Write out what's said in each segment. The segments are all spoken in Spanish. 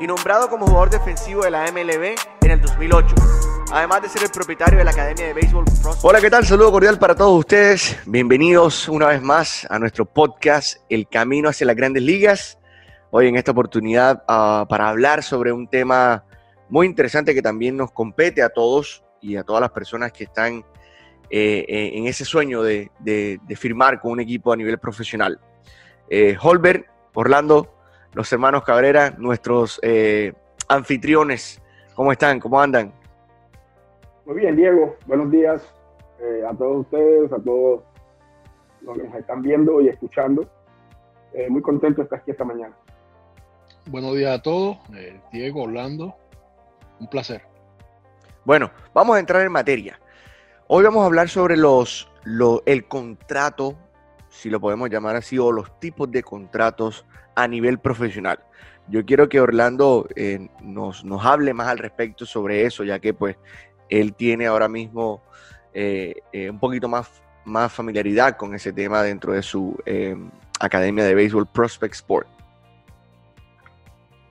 y nombrado como jugador defensivo de la MLB en el 2008. Además de ser el propietario de la Academia de Béisbol Hola, ¿qué tal? Saludo cordial para todos ustedes. Bienvenidos una vez más a nuestro podcast El Camino hacia las Grandes Ligas. Hoy en esta oportunidad uh, para hablar sobre un tema muy interesante que también nos compete a todos y a todas las personas que están eh, eh, en ese sueño de, firmar con un equipo a nivel profesional. Eh, Holbert, Orlando, los hermanos Cabrera, nuestros eh, anfitriones. ¿Cómo están? ¿Cómo andan? Muy bien, Diego. Buenos días eh, a todos ustedes, a todos los que nos están viendo y escuchando. Eh, muy contento de estar aquí esta mañana. Buenos días a todos. Eh, Diego, Orlando, un placer. Bueno, vamos a entrar en materia. Hoy vamos a hablar sobre los, lo, el contrato, si lo podemos llamar así, o los tipos de contratos a nivel profesional. Yo quiero que Orlando eh, nos, nos, hable más al respecto sobre eso, ya que pues él tiene ahora mismo eh, eh, un poquito más, más familiaridad con ese tema dentro de su Academia de Béisbol Prospect Sport.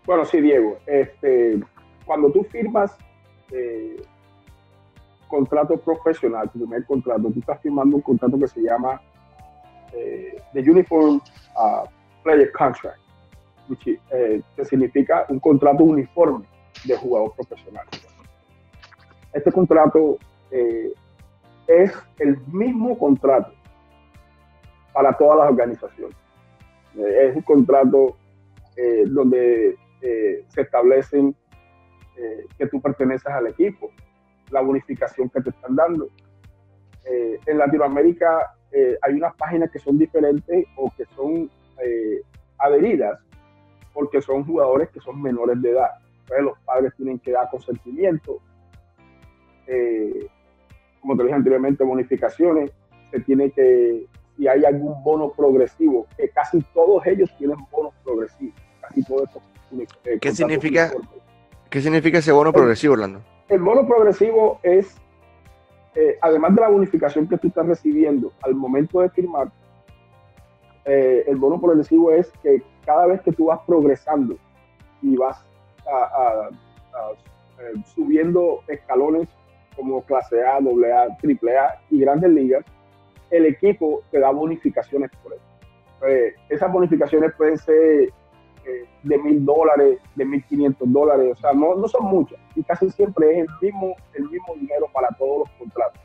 Bueno, sí, Diego. Este, cuando tú firmas contrato profesional, tu primer contrato, tú estás firmando un contrato que se llama The Uniform uh, Player Contract, which, eh, que significa un contrato uniforme de jugador profesional. Este contrato eh, es el mismo contrato para todas las organizaciones. Eh, es un contrato donde se establecen que tú perteneces al equipo, la bonificación que te están dando. en Latinoamérica hay unas páginas que son diferentes o que son eh, adheridas porque son jugadores que son menores de edad. Entonces los padres tienen que dar consentimiento. Eh, como te dije anteriormente, bonificaciones. Se tiene que, si hay algún bono progresivo, que casi todos ellos tienen bonos progresivos. Casi todos estos, eh, ¿Qué, significa, ¿Qué significa ese bono progresivo, Orlando? El bono progresivo es, eh, además de la bonificación que tú estás recibiendo al momento de firmar, eh, el bono progresivo es que cada vez que tú vas progresando y vas a, a, a, eh, subiendo escalones como clase A, doble A, triple A y grandes ligas, el equipo te da bonificaciones por eso. Eh, esas bonificaciones pueden ser eh, de mil dólares, de mil quinientos dólares, o sea, no, no son muchas y casi siempre es el mismo, el mismo dinero para todos los contratos.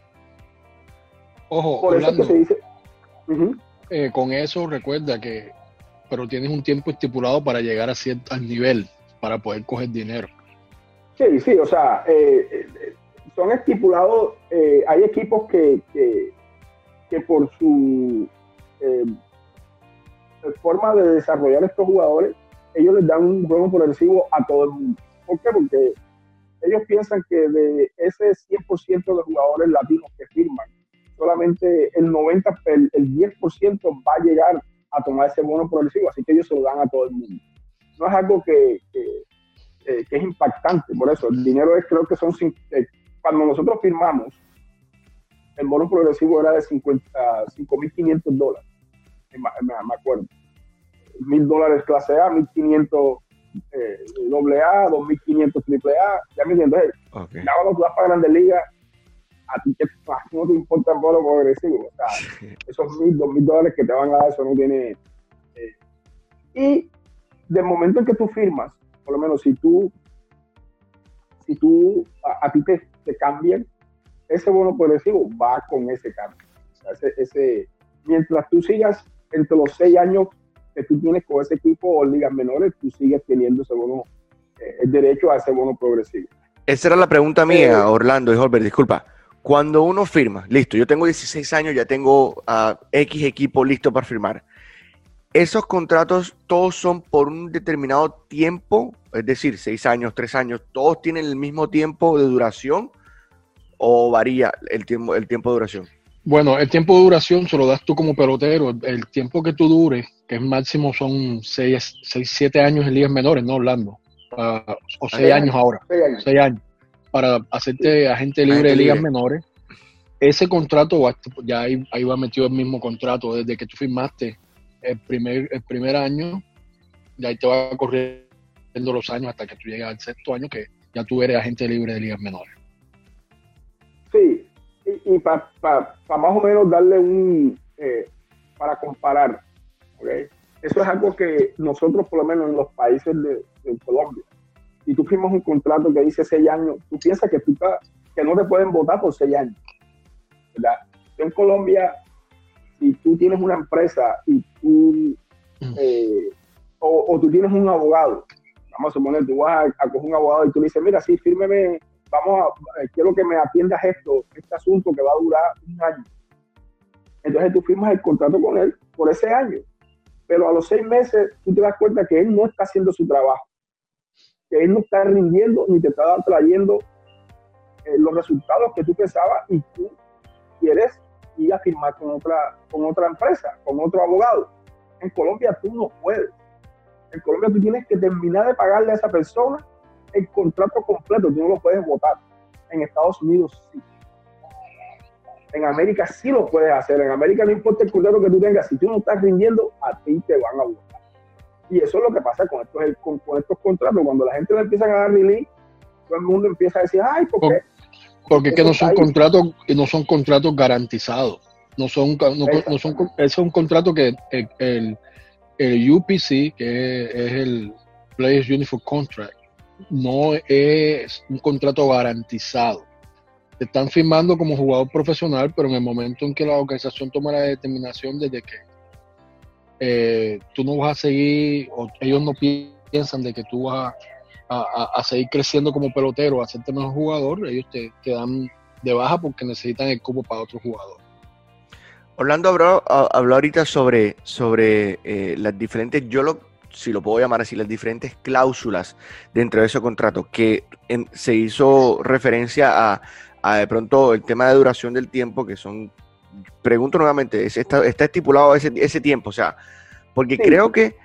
Ojo, por eso que se dice. Uh -huh eh, con eso recuerda que, pero tienes un tiempo estipulado para llegar a cierto nivel para poder coger dinero. Sí, sí, o sea, eh, son estipulados, eh, hay equipos que, que, que por su eh, forma de desarrollar estos jugadores, ellos les dan un juego progresivo a todo el mundo. ¿Por qué? Porque ellos piensan que de ese 100% de jugadores latinos que firman, solamente el 90, el, el 10% va a llegar a tomar ese bono progresivo, así que ellos se lo dan a todo el mundo. No es algo que, que, eh, que es impactante, por eso el dinero es, creo que son, eh, cuando nosotros firmamos, el bono progresivo era de 5.500 dólares, me, me, acuerdo. 1.000 dólares clase A, 1.500 eh, doble A, 2.500 triple A, ya me entiendes. Okay. Ya cuando tú vas para Grandes Ligas, a ti que no te importa el bono progresivo. O sea, esos mil, dos mil dólares que te van a dar, eso no tiene. Eh. Y de momento en que tú firmas, por lo menos si tú, si tú, a, a ti te, te, cambian, ese bono progresivo va con ese cambio. O sea, ese, ese, mientras tú sigas entre los seis años que tú tienes con ese equipo o ligas menores, tú sigues teniendo ese bono, eh, el derecho a ese bono progresivo. Esa era la pregunta mía, eh, Orlando y Holbert, disculpa cuando uno firma, listo, yo tengo 16 años, ya tengo uh, X equipo listo para firmar. esos contratos todos son por un determinado tiempo, es decir, seis años, tres años, todos tienen el mismo tiempo de duración o varía el tiempo, el tiempo de duración. Bueno, el tiempo de duración se lo das tú como pelotero. El tiempo que tú dures, que es máximo son 6, 7 años en ligas menores, no Orlando. o 6 años, ahora. 6 años. Para hacerte agente libre de ligas menores. Ese contrato, ya ahí, ahí, va metido el mismo contrato. Desde que tú firmaste el primer, el primer año, y ahí te va corriendo los años hasta que tú llegas al sexto año, que ya tú eres agente libre de ligas menores. Sí, y, para más o menos darle un, eh, para comparar, eso es algo que nosotros, por lo menos en los países de, Colombia, si tú firmas un contrato que dice seis años, tú piensas que, tú, que no te pueden votar por seis años. ¿verdad? En Colombia, si tú tienes una empresa y tú, mm. eh, o, tú tienes un abogado, vamos a suponer, tú vas a, a, coger un abogado y tú le dices, mira, sí, fírmeme vamos a, eh, quiero que me atiendas esto, este asunto que va a durar un año. Entonces tú firmas el contrato con él por ese año. Pero a los seis meses tú te das cuenta que él no está haciendo su trabajo, que él no está rindiendo ni te está trayendo eh, los resultados que tú pensabas y tú quieres ir a firmar con otra, con otra empresa, con otro abogado. En Colombia tú no puedes. En Colombia tú tienes que terminar de pagarle a esa persona el contrato completo, tú no lo puedes votar. En Estados Unidos sí. En América sí lo puedes hacer. En América no importa el contrato que tú tengas, si tú no estás rindiendo, a ti te van a votar. Y eso es lo que pasa con estos, con, estos contratos. Cuando la gente le empieza a dar release, todo el mundo empieza a decir, ay, ¿por qué? Porque es que no son contratos, no son contratos garantizados. No son, no, son, es un contrato que el, el, UPC, que es el Players Uniform Contract, no es un contrato garantizado. Te están firmando como jugador profesional, pero en el momento en que la organización toma la determinación de que eh, tú no vas a seguir, o ellos no piensan de que tú vas a, seguir creciendo como pelotero, a hacerte mejor jugador, ellos te, dan de baja porque necesitan el cubo para otro jugador. Orlando habló, habló ahorita sobre, sobre eh, las diferentes, yo lo, si lo puedo llamar así, las diferentes cláusulas dentro de ese contrato, que se hizo referencia a, de pronto el tema de duración del tiempo, que son, pregunto nuevamente, ¿está, está estipulado ese, ese tiempo? O sea, porque creo que,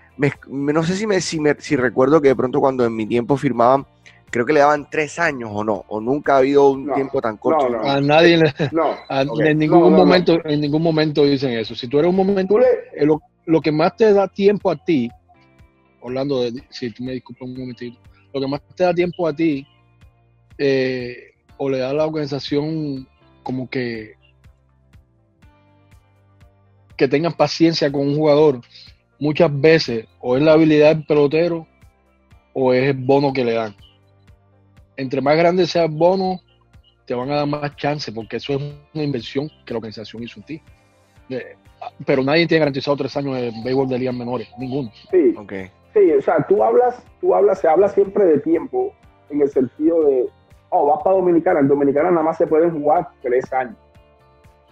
no sé si, me, si, si recuerdo que de pronto cuando en mi tiempo firmaban, creo que le daban tres años o no, o nunca ha habido un tiempo tan corto. a nadie le, en ningún momento, en ningún momento dicen eso. Si tú eres un momento, eh, lo, lo, que más te da tiempo a ti Orlando, si tú me disculpas un momentito, lo que más te da tiempo a ti, eh, o le da a la organización como que que tengan paciencia con un jugador, muchas veces o es la habilidad del pelotero o es el bono que le dan. Entre más grande sea el bono, te van a dar más chance porque eso es una inversión que la organización hizo en ti. Pero nadie tiene garantizado tres años de béisbol de ligas menores, ninguno. Sí, okay. Sí, o sea, tú hablas, tú hablas, se habla siempre de tiempo en el sentido de, oh, vas para Dominicana, en Dominicana nada más se pueden jugar tres años.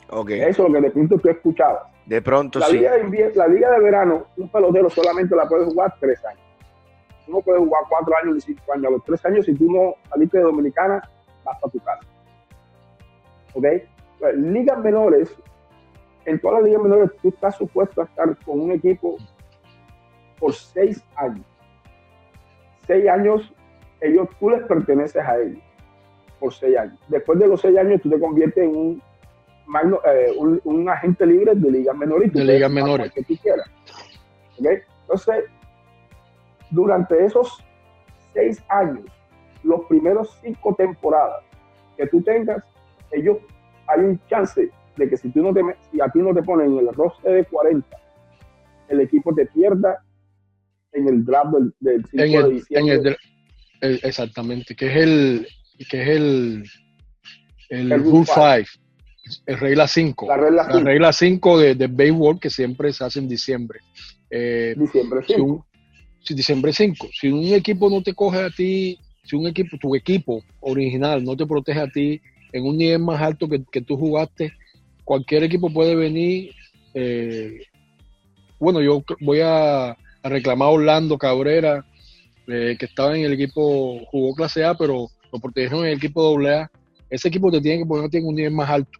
Okay. Eso es lo que de pronto tú escuchabas. De pronto la sí. Liga de la liga de verano, un pelotero solamente la puede jugar tres años. Tú no puedes jugar cuatro años ni cinco años. A los tres años, si tú no saliste de Dominicana, vas a tu casa. ¿Ok? Pues, ligas menores, en todas las ligas menores, tú estás supuesto a estar con un equipo por seis años. Seis años, ellos, tú les perteneces a ellos por seis años. Después de los seis años, tú te conviertes en un, eh, un, agente libre de ligas menores. De ligas menores. Que tú quieras. Entonces, durante esos seis años, los primeros cinco temporadas que tú tengas, ellos hay un chance de que si, tú no te, si a ti no te ponen en el roster de 40, el equipo te pierda en el draft del, 5 de diciembre. exactamente, que es el que es el, el, Rule 5, el regla 5. La regla 5, de, de béisbol que siempre se hace en diciembre. Eh, diciembre 5. Si, diciembre 5. Si un equipo no te coge a ti, si un equipo, tu equipo original no te protege a ti en un nivel más alto que, que tú jugaste, cualquier equipo puede venir eh, bueno, yo voy a, reclamar a Orlando Cabrera, eh, que estaba en el equipo, jugó clase A, pero lo protegieron en el equipo AA. Ese equipo te tiene que poner tiene un nivel más alto.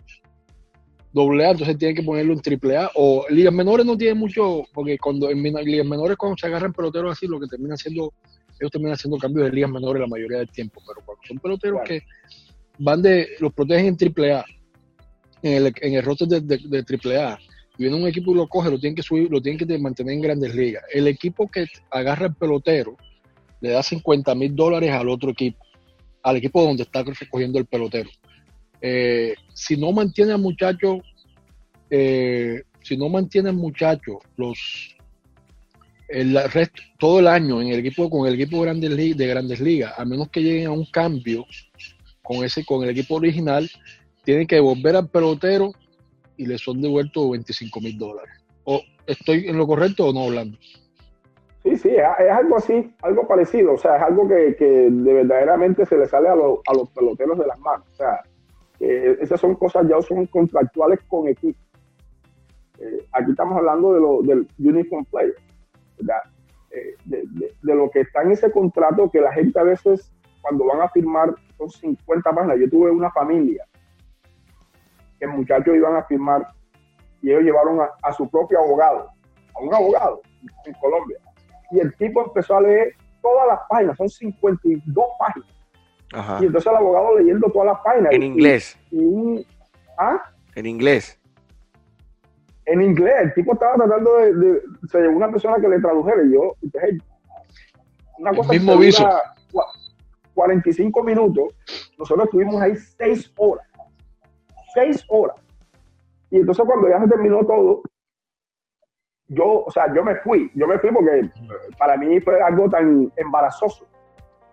Doble A, entonces tienen que ponerlo en triple A. O ligas menores no tienen mucho, porque cuando en ligas menores cuando se agarran peloteros así, lo que termina haciendo, ellos terminan haciendo cambios de ligas menores la mayoría del tiempo. Pero cuando son peloteros que van de, los protegen en triple A, en el, en el roster de, de, de triple A, y viene un equipo y lo coge, lo tienen que subir, lo tienen que mantener en grandes ligas. El equipo que agarra el pelotero le da 50 mil dólares al otro equipo, al equipo donde está recogiendo el pelotero. Eh, si no mantiene al muchacho, eh, si no mantiene al muchacho los el resto, todo el año en el equipo con el equipo de grandes, de grandes ligas, a menos que lleguen a un cambio con ese con el equipo original, tienen que volver al pelotero y le son devueltos 25 mil dólares. ¿O estoy en lo correcto o no hablando? Sí, sí, es, algo así, algo parecido. O sea, es algo que, de verdaderamente se le sale a, a, los peloteros de las manos. O sea, esas son cosas ya son contractuales con equipo. Eh, aquí estamos hablando de lo, del uniform player. Eh, de, de, lo que está en ese contrato que la gente a veces cuando van a firmar son 50 páginas. Yo tuve una familia que muchachos iban a firmar y ellos llevaron a, su propio abogado, a un abogado en Colombia. Y el tipo empezó a todas las páginas, son 52 páginas. Y entonces el abogado leyendo todas las páginas. En inglés. ¿ah? En inglés. En inglés. El tipo estaba tratando de, se llevó una persona que le tradujera y yo, una cosa el mismo viso. 45 minutos, nosotros estuvimos ahí 6 horas seis horas. Y entonces cuando ya se terminó todo, yo, o sea, yo me fui, yo me fui porque para mí fue algo tan embarazoso,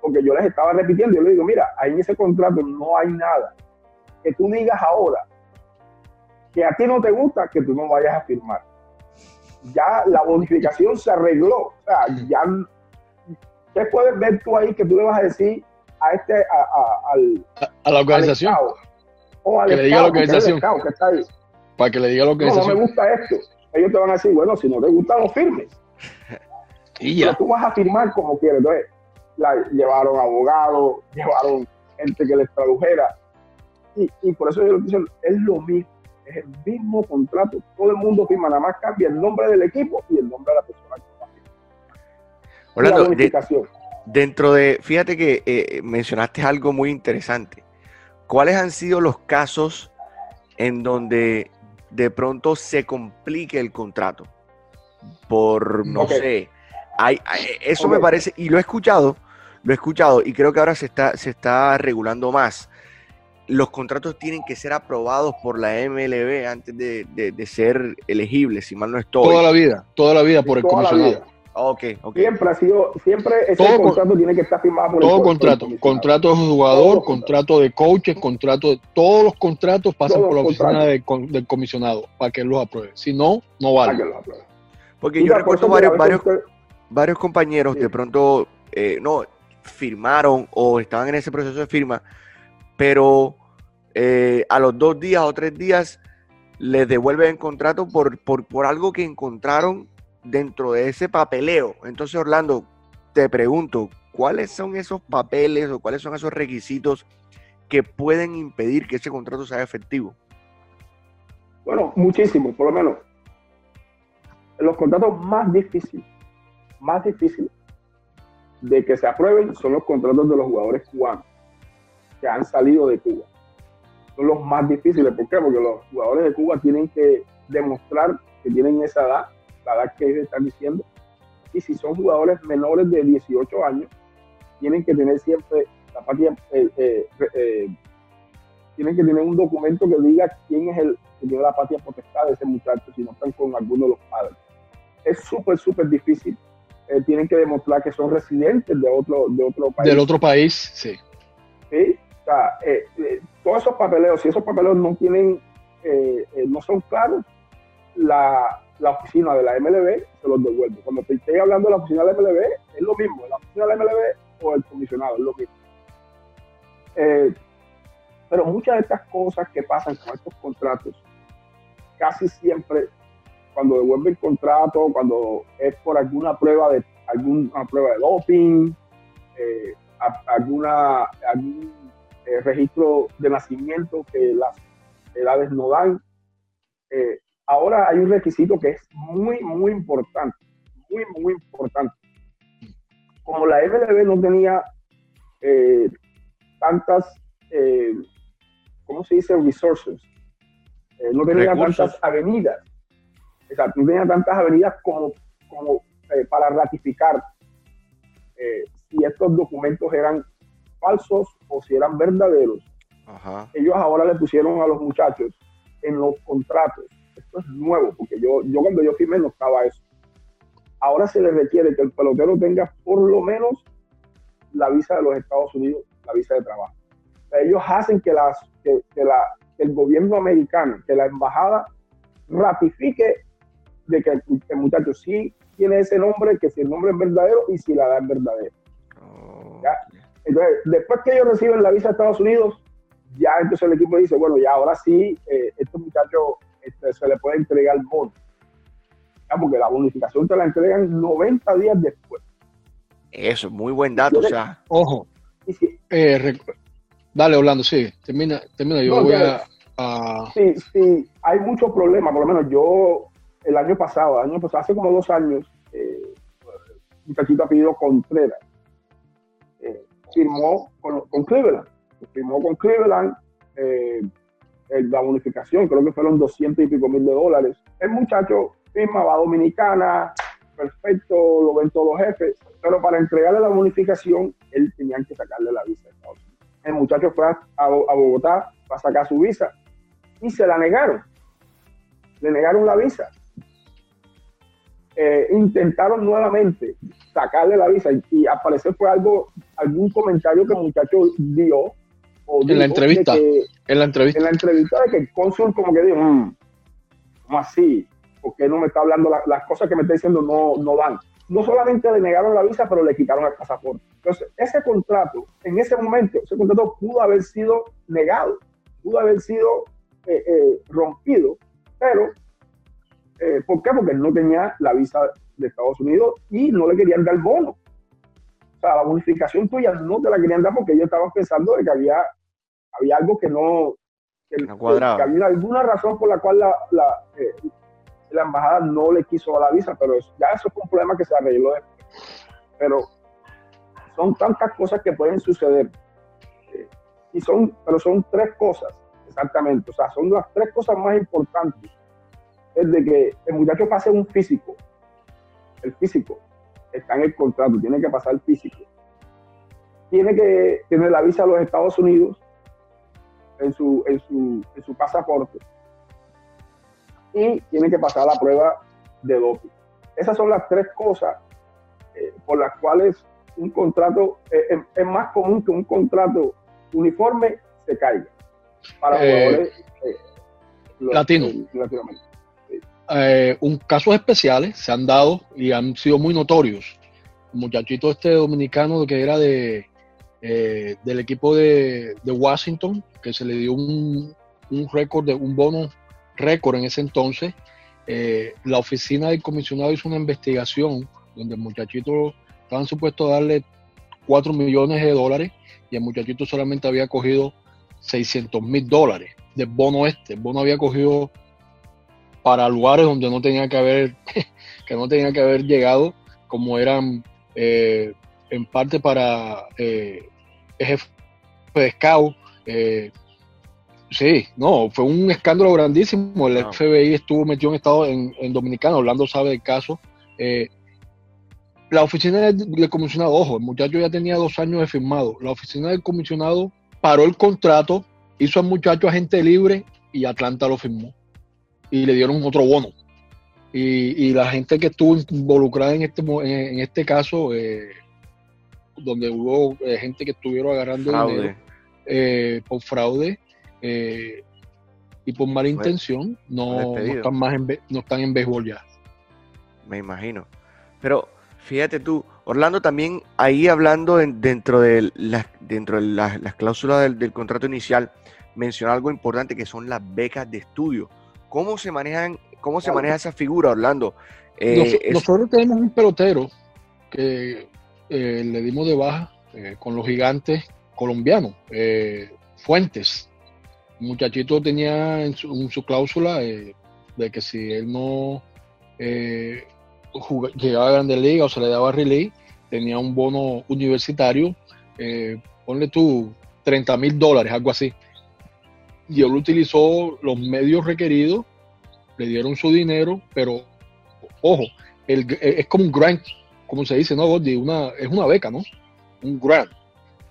porque yo les estaba repitiendo, yo le digo, mira, ahí en ese contrato no hay nada que tú digas ahora que a ti no te gusta, que tú no vayas a firmar. Ya la bonificación se arregló, o sea, ya, ¿qué puedes ver tú ahí que tú le vas a decir a este, a, a, la organización? que le diga la organización. Para que le diga lo que no, no me gusta esto. Ellos te van a decir, bueno, si no te gusta, no firmes. y ya. Pero tú vas a firmar como quieres. Entonces, la, llevaron abogados, llevaron gente que les tradujera. Y, y por eso yo lo dicen, es lo mismo. Es el mismo contrato. Todo el mundo firma, nada más cambia el nombre del equipo y el nombre de la persona que dentro de, fíjate que eh, mencionaste algo muy interesante ¿cuáles han sido los casos en donde de pronto se complique el contrato? Por, no sé, hay, eso me parece, y lo he escuchado, lo he escuchado, y creo que ahora se está, se está regulando más. Los contratos tienen que ser aprobados por la MLB antes de, ser elegibles, si mal no estoy. Toda la vida, toda la vida por el comisionado. Okay, Siempre ha sido, siempre ese contrato tiene que estar firmado por todo contrato, contrato de jugador, contrato de coaches, contrato de todos los contratos pasan por la oficina del comisionado para que los apruebe. Si no, no vale. Porque yo recuerdo varios, varios, varios compañeros de pronto eh, no firmaron o estaban en ese proceso de firma, pero eh, a los dos días o tres días les devuelven el contrato por, por, por algo que encontraron dentro de ese papeleo. Entonces, Orlando, te pregunto, ¿cuáles son esos papeles o cuáles son esos requisitos que pueden impedir que ese contrato sea efectivo? Bueno, muchísimos, por lo menos. Los contratos más difíciles, más difíciles de que se aprueben son los contratos de los jugadores cubanos que han salido de Cuba. Son los más difíciles. ¿Por qué? Porque los jugadores de Cuba tienen que demostrar que tienen esa edad la edad que ellos están diciendo. Y si son jugadores menores de 18 años, tienen que tener siempre la patria, eh, eh, eh, tienen que tener un documento que diga quién es el que tiene la patria potestad de ese muchacho, si no están con alguno de los padres. Es súper, súper difícil. Tienen que demostrar que son residentes de otro, de otro país. Del otro país, sí. Sí, o sea, todos esos papeleos, si esos papeleos no tienen, no son claros, la, la oficina de la MLB se los devuelve. Cuando te estoy hablando de la oficina de la MLB, es lo mismo, la oficina de la MLB o el comisionado, es lo mismo. Eh, pero muchas de estas cosas que pasan con estos contratos, casi siempre cuando devuelve el contrato, cuando es por alguna prueba de alguna prueba de doping, eh, alguna algún eh, registro de nacimiento que las edades no dan. Eh, ahora hay un requisito que es muy, muy importante, muy, muy importante. Como la MLB no tenía tantas, ¿cómo se dice? Resources. no tenía tantas avenidas Exacto, no tenía tantas avenidas como, como eh, para ratificar eh, si estos documentos eran falsos o si eran verdaderos. Ellos ahora le pusieron a los muchachos en los contratos. Esto es nuevo, porque yo, yo cuando yo firmé no estaba eso. Ahora se le requiere que el pelotero tenga por lo menos la visa de los Estados Unidos, la visa de trabajo. ellos hacen que, las, que, la, que el gobierno americano, que la embajada ratifique de que el, muchacho sí tiene ese nombre, que si el nombre es verdadero y si la edad es verdadera. Entonces, después que ellos reciben la visa de Estados Unidos, ya entonces el equipo dice, bueno, ya ahora sí, eh, este muchacho este, se le puede entregar el bono. porque la bonificación te la entregan 90 días después. Eso, muy buen dato, o sea. Ojo. Eh, dale, Orlando, sí, termina, termina, yo voy a, a... Sí, sí, hay muchos problemas, por lo menos yo el año pasado, año pasado hace como dos años, eh, un muchachito pedido Contreras eh, firmó con, Cleveland. Firmó con Cleveland eh, la bonificación, creo que fueron 200 y pico mil de dólares. El muchacho firma, va a Dominicana, perfecto, lo ven todos los jefes, pero para entregarle la bonificación, él tenían que sacarle la visa El muchacho fue a Bogotá para sacar su visa y se la negaron. Le negaron la visa eh, intentaron nuevamente sacarle la visa y, aparecer parecer fue algo, algún comentario que el muchacho dio. en la entrevista. en la entrevista. En la entrevista de que el cónsul como que dijo, mm, ¿cómo así? Porque no me está hablando, las cosas que me está diciendo no, no van. No solamente le negaron la visa, pero le quitaron el pasaporte. Entonces, ese contrato, en ese momento, ese contrato pudo haber sido negado, pudo haber sido eh, eh, rompido, pero eh, ¿Por qué? Porque él no tenía la visa de Estados Unidos y no le querían dar bono. O sea, la bonificación tuya no te la querían dar porque ellos estaban pensando de que había, había algo que no... Que, había alguna razón por la cual la, la, eh, la, embajada no le quiso la visa, pero ya eso fue un problema que se arregló después. Pero son tantas cosas que pueden suceder. Eh, y son, pero son tres cosas, exactamente. O sea, son las tres cosas más importantes es de que el muchacho pase un físico. El físico está en el contrato, tiene que pasar el físico. Tiene que tener la visa a los Estados Unidos en su, en su, pasaporte. Y tiene que pasar la prueba de doping. Esas son las tres cosas eh, por las cuales un contrato eh, es, más común que un contrato uniforme se caiga para eh, jugadores latinos. Eh, un, casos especiales se han dado y han sido muy notorios. Un muchachito este dominicano que era de, eh, del equipo de, Washington, que se le dio un, un récord, de, un bono récord en ese entonces. Eh, la oficina del comisionado hizo una investigación donde el muchachito estaban supuestos a darle 4 millones de dólares y el muchachito solamente había cogido 600 mil dólares del bono este. El bono había cogido para lugares donde no tenía que haber, que no tenía que haber llegado, como eran eh, en parte para eh, jefe de scout. Eh, sí, no, fue un escándalo grandísimo. El FBI estuvo metido en Estado en, en Dominicana, Orlando sabe del caso. Eh, la oficina del, comisionado, ojo, el muchacho ya tenía dos años de firmado. La oficina del comisionado paró el contrato, hizo al muchacho agente libre y Atlanta lo firmó y le dieron otro bono. Y, la gente que estuvo involucrada en este, en este caso, eh, donde hubo eh, gente que estuvieron agarrando dinero eh, por fraude y por mala intención, no, están más en, no están en béisbol ya. Me imagino. Pero fíjate tú, Orlando también ahí hablando dentro de, las, dentro de las, cláusulas del, del, contrato inicial, menciona algo importante que son las becas de estudio. ¿Cómo se manejan, cómo se maneja esa figura, Orlando? Eh, nosotros tenemos un pelotero que eh, le dimos de baja eh, con los gigantes colombianos, Fuentes. El muchachito tenía en su, cláusula de que si él no llegaba a Grande Liga o se le daba relay, tenía un bono universitario, ponle tú 30 mil dólares, algo así. Y él utilizó los medios requeridos, le dieron su dinero, pero ojo, el, es como un grant, como se dice, ¿no, Una, es una beca, ¿no? Un grant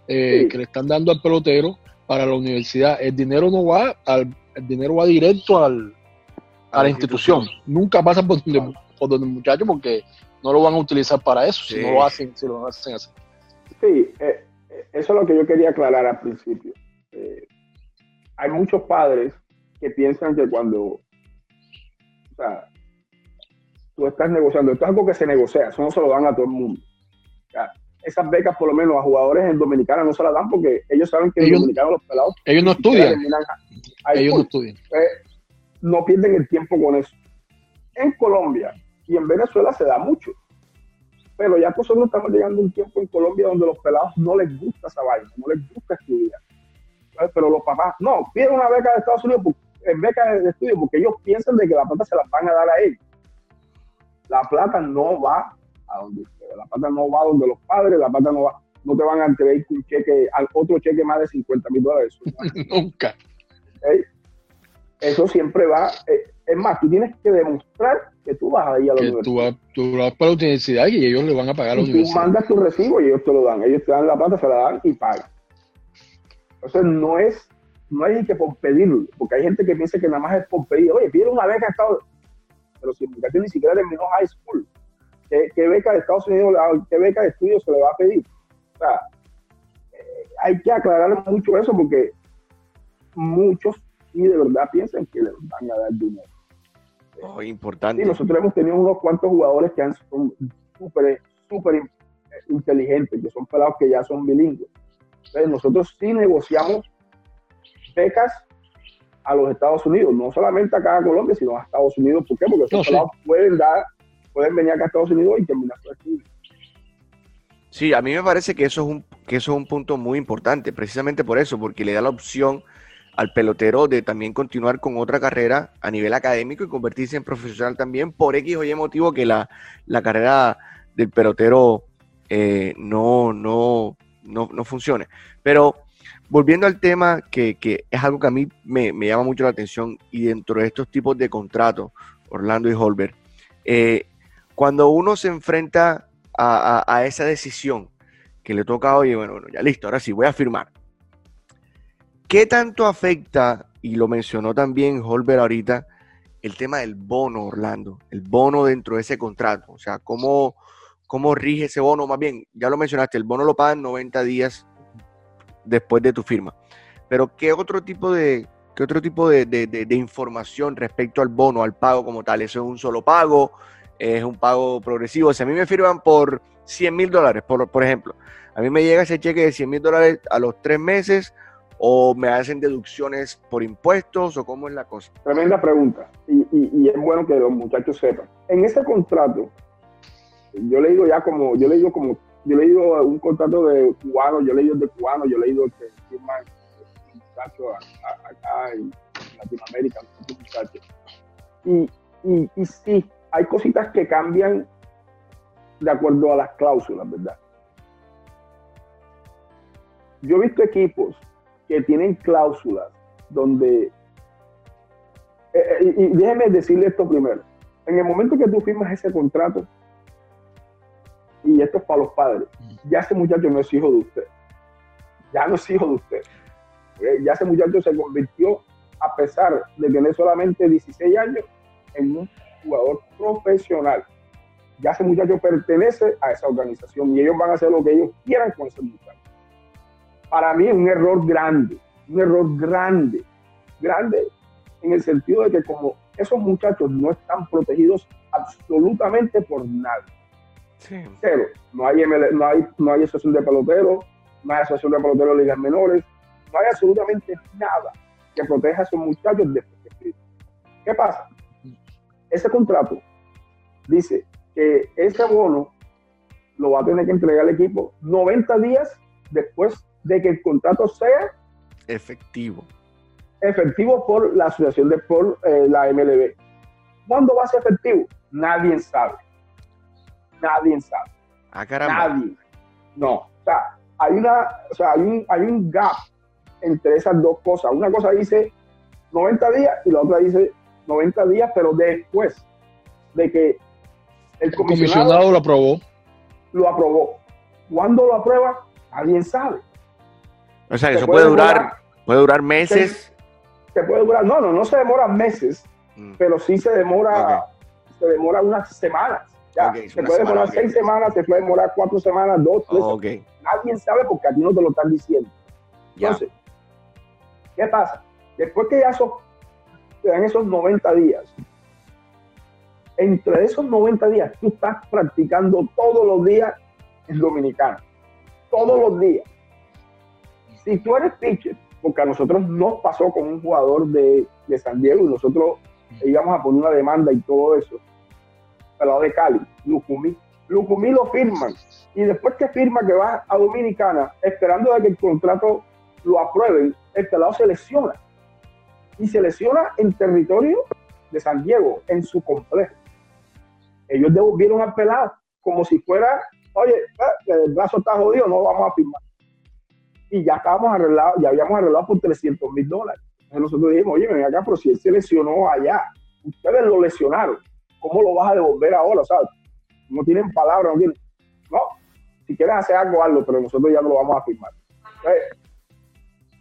eh, que le están dando al pelotero para la universidad. El dinero no va al, el dinero va directo al, a la institución. Nunca pasa por donde, por donde el muchacho porque no lo van a utilizar para eso, si no lo hacen, si lo hacen así. Sí, eh, eso es lo que yo quería aclarar al principio. Eh, hay muchos padres que piensan que cuando o sea, tú estás negociando, esto es algo que se negocia, eso no se lo dan a todo el mundo. esas becas, por lo menos a jugadores en Dominicana, no se las dan porque ellos saben que ellos, en Dominicana los pelados. Ellos no estudian. Ellos no estudian. no pierden el tiempo con eso. En Colombia y en Venezuela se da mucho. Pero ya nosotros estamos llegando a un tiempo en Colombia donde los pelados no les gusta esa vaina, no les gusta estudiar. Pero los papás, no, piden una beca de Estados Unidos, en beca de estudio, porque ellos piensan de que la plata se la van a dar a ellos. La plata no va a donde ustedes, la plata no va donde los padres, la plata no va, no te van a entregar un cheque, otro cheque más de 50 mil dólares. Nunca. Eso siempre va, eh, es más, tú tienes que demostrar que tú vas a ir a la universidad. Tú tú vas para la universidad y ellos le van a pagar a la universidad. Tú mandas tu recibo y ellos te lo dan. Ellos te dan la plata, se la dan y pagan. Entonces no es, no hay que por pedirlo, porque hay gente que piensa que nada más es por pedir. Oye, pide una beca a Estados Unidos. Pero si el muchacho ni siquiera terminó high school, ¿qué, beca de Estados Unidos, qué beca de estudio se le va a pedir? O sea, eh, hay que aclarar mucho eso porque muchos y de verdad piensan que les van a dar dinero. Oh, importante. nosotros hemos tenido unos cuantos jugadores que han, son súper, súper inteligentes, que son pelados que ya son bilingües. Entonces, nosotros sí negociamos becas a los Estados Unidos, no solamente acá a Colombia, sino a Estados Unidos. ¿Por qué? Porque esos pelados pueden dar, pueden venir acá a Estados Unidos y terminar su estudio. Sí, a mí me parece que eso es un que eso es un punto muy importante, precisamente por eso, porque le da la opción al pelotero de también continuar con otra carrera a nivel académico y convertirse en profesional también por X o Y motivo que la, carrera del pelotero eh, no, no, no, funcione. Pero volviendo al tema que, es algo que a mí me, llama mucho la atención y dentro de estos tipos de contratos, Orlando y Holbert, eh, cuando uno se enfrenta a, a, esa decisión que le toca, oye, bueno, bueno, ya listo, ahora sí, voy a firmar ¿Qué tanto afecta, y lo mencionó también Holber ahorita, el tema del bono, Orlando? El bono dentro de ese contrato. O sea, ¿cómo, cómo rige ese bono? Más bien, ya lo mencionaste, el bono lo pagan 90 días después de tu firma. Pero ¿qué otro tipo de, qué otro tipo de, información respecto al bono, al pago como tal? ¿Eso es un solo pago? ¿Es un pago progresivo? Si a mí me firman por 100 mil dólares, por, por ejemplo, a mí me llega ese cheque de 100 mil dólares a los tres meses o me hacen deducciones por impuestos o cómo es la cosa? Tremenda pregunta y, es bueno que los muchachos sepan. En ese contrato, yo le digo ya como, yo le digo como, yo le digo un contrato de cubano, yo le digo de cubano, yo le digo que firma muchachos acá en Latinoamérica, muchachos. Y, y, y sí, hay cositas que cambian de acuerdo a las cláusulas, ¿verdad? Yo he visto equipos que tienen cláusulas donde... Eh, eh, y, déjeme decirle esto primero. En el momento que tú firmas ese contrato, y esto es para los padres, ya ese muchacho no es hijo de usted. Ya no es hijo de usted. Ya ese muchacho se convirtió, a pesar de tener solamente 16 años, en un jugador profesional. Ya ese muchacho pertenece a esa organización y ellos van a hacer lo que ellos quieran con ese muchacho para mí es un error grande, un error grande, grande en el sentido de que como esos muchachos no están protegidos absolutamente por nadie. Cero. No hay, no, hay, no hay asociación de peloteros, no hay asociación de peloteros de ligas menores, no hay absolutamente nada que proteja a esos muchachos de ¿Qué pasa? ese contrato dice que ese bono lo va a tener que entregar el equipo 90 días después de que el contrato sea efectivo. Efectivo por la asociación de por eh, la MLB. ¿Cuándo va a ser efectivo? Nadie sabe. Nadie sabe. Ah, caramba. Nadie. No. O sea, hay una, o sea, hay un, hay un gap entre esas dos cosas. Una cosa dice 90 días y la otra dice 90 días, pero después de que el comisionado, lo aprobó. Lo aprobó. ¿Cuándo lo aprueba? Nadie sabe. O sea, eso puede, durar, puede durar meses. Se, puede durar, no, no, no se demora meses, mm. pero sí se demora, se demora unas semanas. Ya, se puede demorar seis semanas, se puede demorar cuatro semanas, dos, tres. Nadie sabe porque a ti no te lo están diciendo. Entonces, ¿qué pasa? Después que ya son, dan esos 90 días, entre esos 90 días tú estás practicando todos los días en Dominicano. Todos los días. Si tú eres pitcher, porque a nosotros nos pasó con un jugador de, de San Diego y nosotros íbamos a poner una demanda y todo eso, lado de Cali, Lucumí. Lucumí lo firman y después que firma que va a Dominicana, esperando de que el contrato lo aprueben, el pelado se lesiona. Y se lesiona en territorio de San Diego, en su complejo. Ellos devolvieron al pelado como si fuera, oye, eh, el brazo está jodido, no vamos a firmar. Y ya estábamos arreglados, ya habíamos arreglado por 300 mil dólares. Entonces nosotros dijimos, oye, ven acá, pero si él se lesionó allá, ustedes lo lesionaron, ¿cómo lo vas a devolver ahora? Sea, no tienen palabras, no si quieres hacer algo, hazlo, pero nosotros ya no lo vamos a firmar.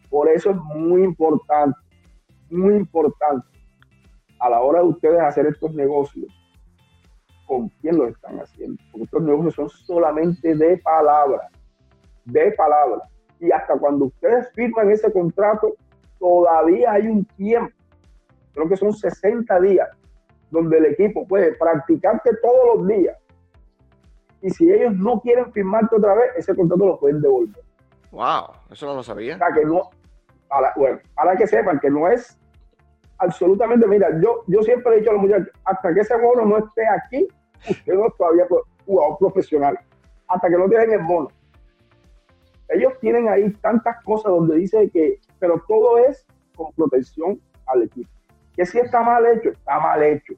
por eso es muy importante, muy importante a la hora de ustedes hacer estos negocios, con quién lo están haciendo. Porque estos negocios son solamente de palabra, de palabra. Y hasta cuando ustedes firman ese contrato, todavía hay un tiempo, creo que son 60 días, donde el equipo puede practicarte todos los días. Y si ellos no quieren firmarte otra vez, ese contrato lo pueden devolver. Wow, eso no lo sabía. Para que no, bueno, para que sepan que no es absolutamente, mira, yo, yo siempre he dicho a los muchachos, hasta que ese bono no esté aquí, usted no es todavía jugador profesional, hasta que no tienen el bono. Ellos tienen ahí tantas cosas donde dice que, pero todo es con protección al equipo. Que si está mal hecho, está mal hecho.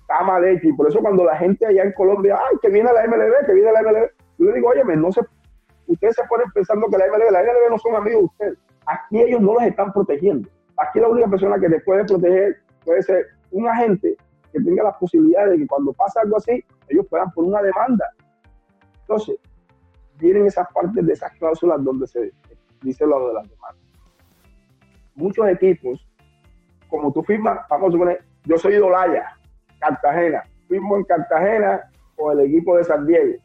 Está mal hecho. Y por eso cuando la gente allá en Colombia, ay, que viene la MLB, que viene la MLB, yo le digo, oye, no se, ustedes se ponen pensando que la MLB, la MLB no son amigos de ustedes. Aquí ellos no los están protegiendo. Aquí la única persona que les puede proteger puede ser un agente que tenga la posibilidad de que cuando pasa algo así, ellos puedan poner una demanda. Entonces, vienen esas partes de esas cláusulas donde se dice lo de las demandas. Muchos equipos como tú firmas, vamos a suponer, yo soy Idolaya, Cartagena, firmo en Cartagena con el equipo de San Diego.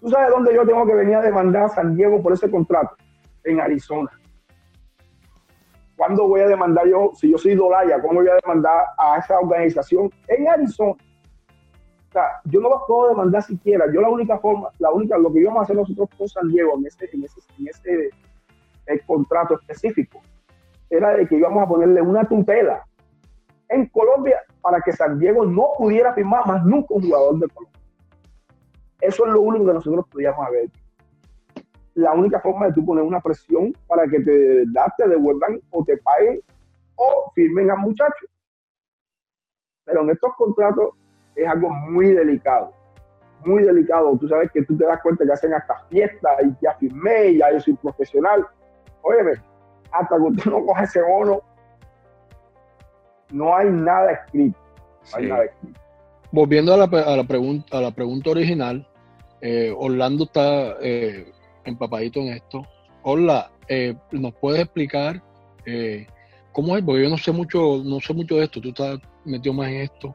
¿Tú sabes dónde yo tengo que venir a demandar a San Diego por ese contrato? En Arizona. ¿Cuándo voy a demandar yo, si yo soy Idolaya, cómo voy a demandar a esa organización en Arizona? O sea, yo no lo puedo demandar siquiera. Yo la única forma, la única, lo que íbamos a hacer nosotros con San Diego en ese, en ese, en ese el contrato específico era de que íbamos a ponerle una tutela en Colombia para que San Diego no pudiera firmar más nunca un jugador de Colombia. Eso es lo único que nosotros podíamos haber. La única forma de tú poner una presión para que te, te devuelvan o te paguen o firmen al muchacho. Pero en estos contratos es algo muy delicado, muy delicado. Tú sabes que tú te das cuenta que hacen hasta fiestas y ya firmé, ya yo soy profesional. Óyeme, hasta que usted no coja ese bono, no hay nada escrito. Volviendo a la, a la, pregunta, a la pregunta original, eh, Orlando está eh, empapadito en esto. Hola, eh, ¿nos puedes explicar cómo es? Porque yo no sé mucho, no sé mucho de esto, tú estás metido más en esto.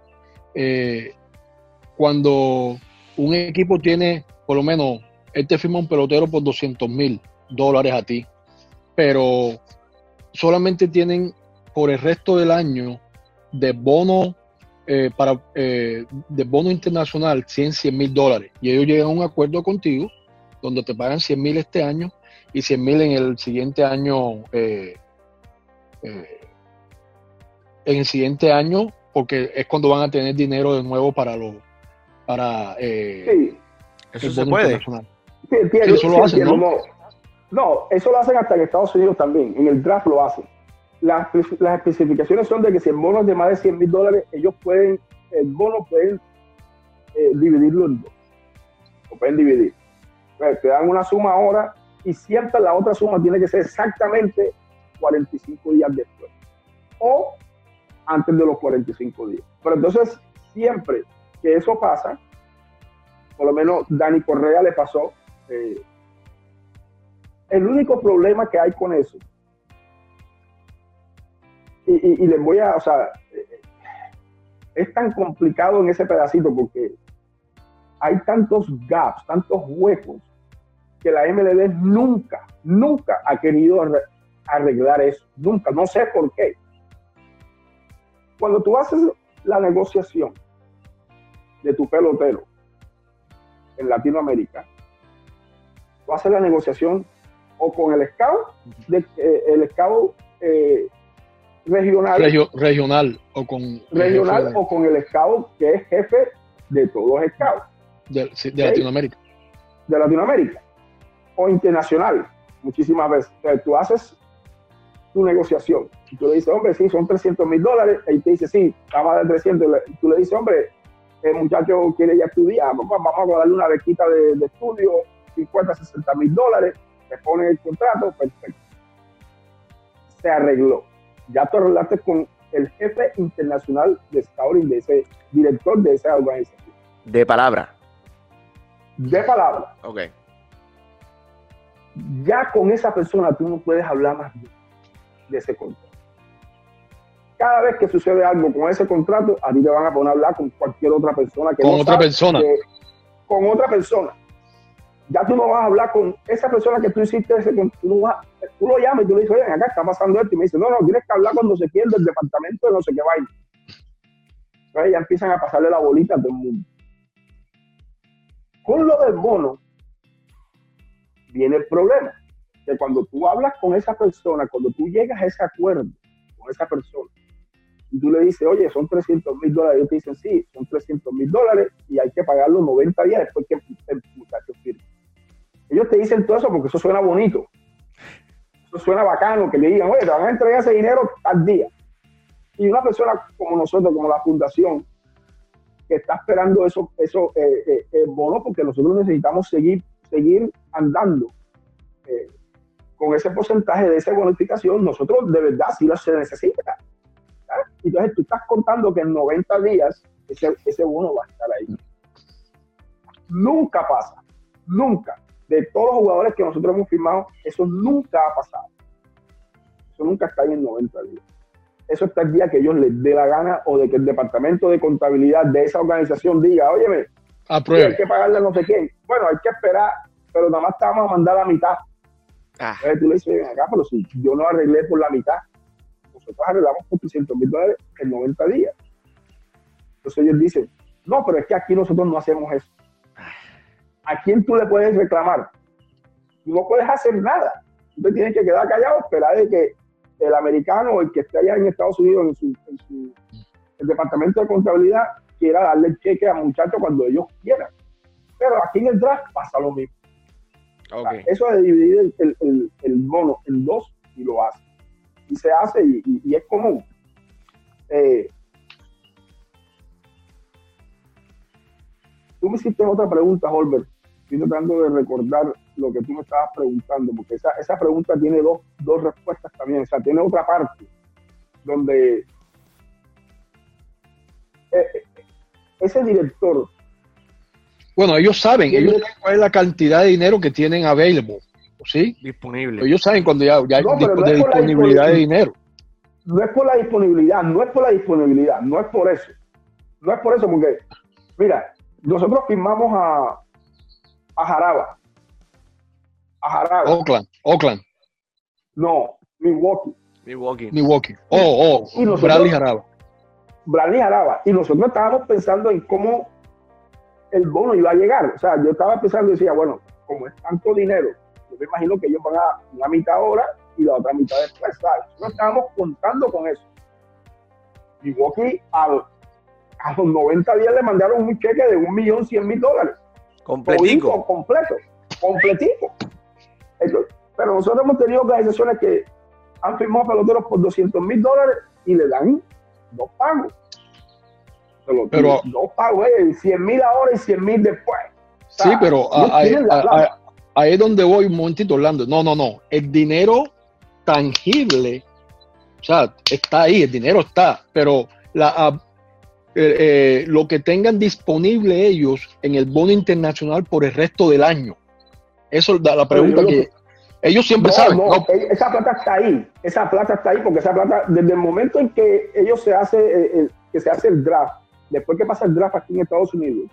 cuando un equipo tiene, por lo menos, él te firma un pelotero por 200 mil dólares a ti, pero solamente tienen por el resto del año de bono eh, para eh, de bono internacional 100, 100 mil dólares y ellos llegan a un acuerdo contigo donde te pagan 100 mil este año y 100 mil en el siguiente año eh, en el siguiente año porque es cuando van a tener dinero de nuevo para los para eh, sí. eso se puede sí, eso lo hacen, ¿no? ¿No? eso lo hacen hasta en Estados Unidos también en el draft lo hacen las, las especificaciones son de que si el bono es de más de 100 mil dólares ellos pueden el bono pueden eh, dividirlo en dos lo pueden dividir pues, te dan una suma ahora y siempre la otra suma tiene que ser exactamente 45 días después o antes de los 45 días. Pero entonces, siempre que eso pasa, por lo menos Dani Correa le pasó, eh, el único problema que hay con eso, y, les voy a, o sea, es tan complicado en ese pedacito porque hay tantos gaps, tantos huecos, que la MLB nunca, nunca ha querido arreglar eso, nunca, no sé por qué. Cuando tú haces la negociación de tu pelotero en Latinoamérica, tú haces la negociación o con el scout, de, eh, el scout eh, regional, regional o con regional o con el scout que es jefe de todos los scouts de, de Latinoamérica, de Latinoamérica o internacional, muchísimas veces. tú haces tu negociación y tú le dices, hombre, sí, son 300 mil dólares. Y te dice, sí, está más de 300. Y tú le dices, hombre, el muchacho quiere ya estudiar, vamos, a darle una bequita de, estudio, 50, 60 mil dólares. Te pone el contrato, perfecto. Se arregló. Ya tú arreglaste con el jefe internacional de scouting, de ese director de esa organización. De palabra. De palabra. Ok. Ya con esa persona tú no puedes hablar más de ese contrato cada vez que sucede algo con ese contrato, a ti te van a poner a hablar con cualquier otra persona. Que con otra persona. con otra persona. Ya tú no vas a hablar con esa persona que tú hiciste ese tú, tú lo llamas y tú le dices, oye, acá está pasando esto. Y me dice, no, no, tienes que hablar cuando se pierde el departamento de no sé qué vaina. Entonces ya empiezan a pasarle la bolita a todo el mundo. Con lo del bono, viene el problema. Que cuando tú hablas con esa persona, cuando tú llegas a ese acuerdo con esa persona, y tú le dices, oye, son 300 mil dólares, ellos te dicen, sí, son 300 mil dólares y hay que pagarlo 90 días después que el muchacho firme. Ellos te dicen todo eso porque eso suena bonito. Eso suena bacano, que le digan, oye, te van a entregar ese dinero al día. Y una persona como nosotros, como la fundación, que está esperando eso, eso eh, eh, eh bono porque nosotros necesitamos seguir, seguir andando eh, con ese porcentaje de esa bonificación, nosotros de verdad sí lo se necesita. Entonces tú estás contando que en 90 días ese, ese bono va a estar ahí. Nunca pasa, nunca. De todos los jugadores que nosotros hemos firmado, eso nunca ha pasado. Eso nunca está ahí en 90 días. Eso está el día que ellos les dé la gana o de que el departamento de contabilidad de esa organización diga, óyeme, hay que pagarle a no sé quién. Bueno, hay que esperar, pero nada más te vamos a mandar la mitad. Ah. Entonces tú le dices, acá, pero si yo no arreglé por la mitad, nosotros arreglamos por 300 mil dólares en 90 días. Entonces ellos dicen, no, pero es que aquí nosotros no hacemos eso. ¿A quién tú le puedes reclamar? Tú no puedes hacer nada. Tú te tienes que quedar callado, esperar de que el americano o el que esté allá en Estados Unidos, en su, el departamento de contabilidad, quiera darle el cheque a muchachos cuando ellos quieran. Pero aquí en el draft pasa lo mismo. eso de dividir el, el, el, bono en dos y lo hace y se hace y, es común. Eh, tú me hiciste otra pregunta, Holbert. Estoy tratando de recordar lo que tú me estabas preguntando, porque esa, esa pregunta tiene dos, dos respuestas también. O sea, tiene otra parte donde eh, eh, ese director. Bueno, ellos saben, ellos saben cuál es la cantidad de dinero que tienen available. ¿sí? Disponible. Ellos saben cuando ya, ya no, hay disponibilidad de dinero. No es por la disponibilidad, no es por la disponibilidad, no es por eso. No es por eso, porque, mira, nosotros firmamos a, a Jaraba. A Jaraba. Oakland, Oakland. No, Milwaukee. Milwaukee. Milwaukee. Oh, oh, Bradley Jaraba. Bradley Jaraba. Y nosotros estábamos pensando en cómo el bono iba a llegar. O sea, yo estaba pensando y decía, bueno, como es tanto dinero, yo me imagino que ellos van a una mitad ahora y la otra mitad después, ¿sabes? No estábamos contando con eso. Milwaukee al, a los 90 días le mandaron un cheque de un millón cien mil dólares. Completico. completo, completico. pero nosotros hemos tenido organizaciones que han firmado peloteros por 200 mil dólares y le dan dos pagos. Pero, dos pagos, 100 eh, mil ahora y 100 mil después. sí, pero ahí es donde voy un momentito, Orlando. No, no, no. El dinero tangible, o sea, está ahí, el dinero está, pero la, eh, eh, lo que tengan disponible ellos en el bono internacional por el resto del año. Eso es la pregunta que ellos siempre saben. Eh, esa plata está ahí, esa plata está ahí porque esa plata, desde el momento en que ellos se hace, que se hace el draft, después que pasa el draft aquí en Estados Unidos,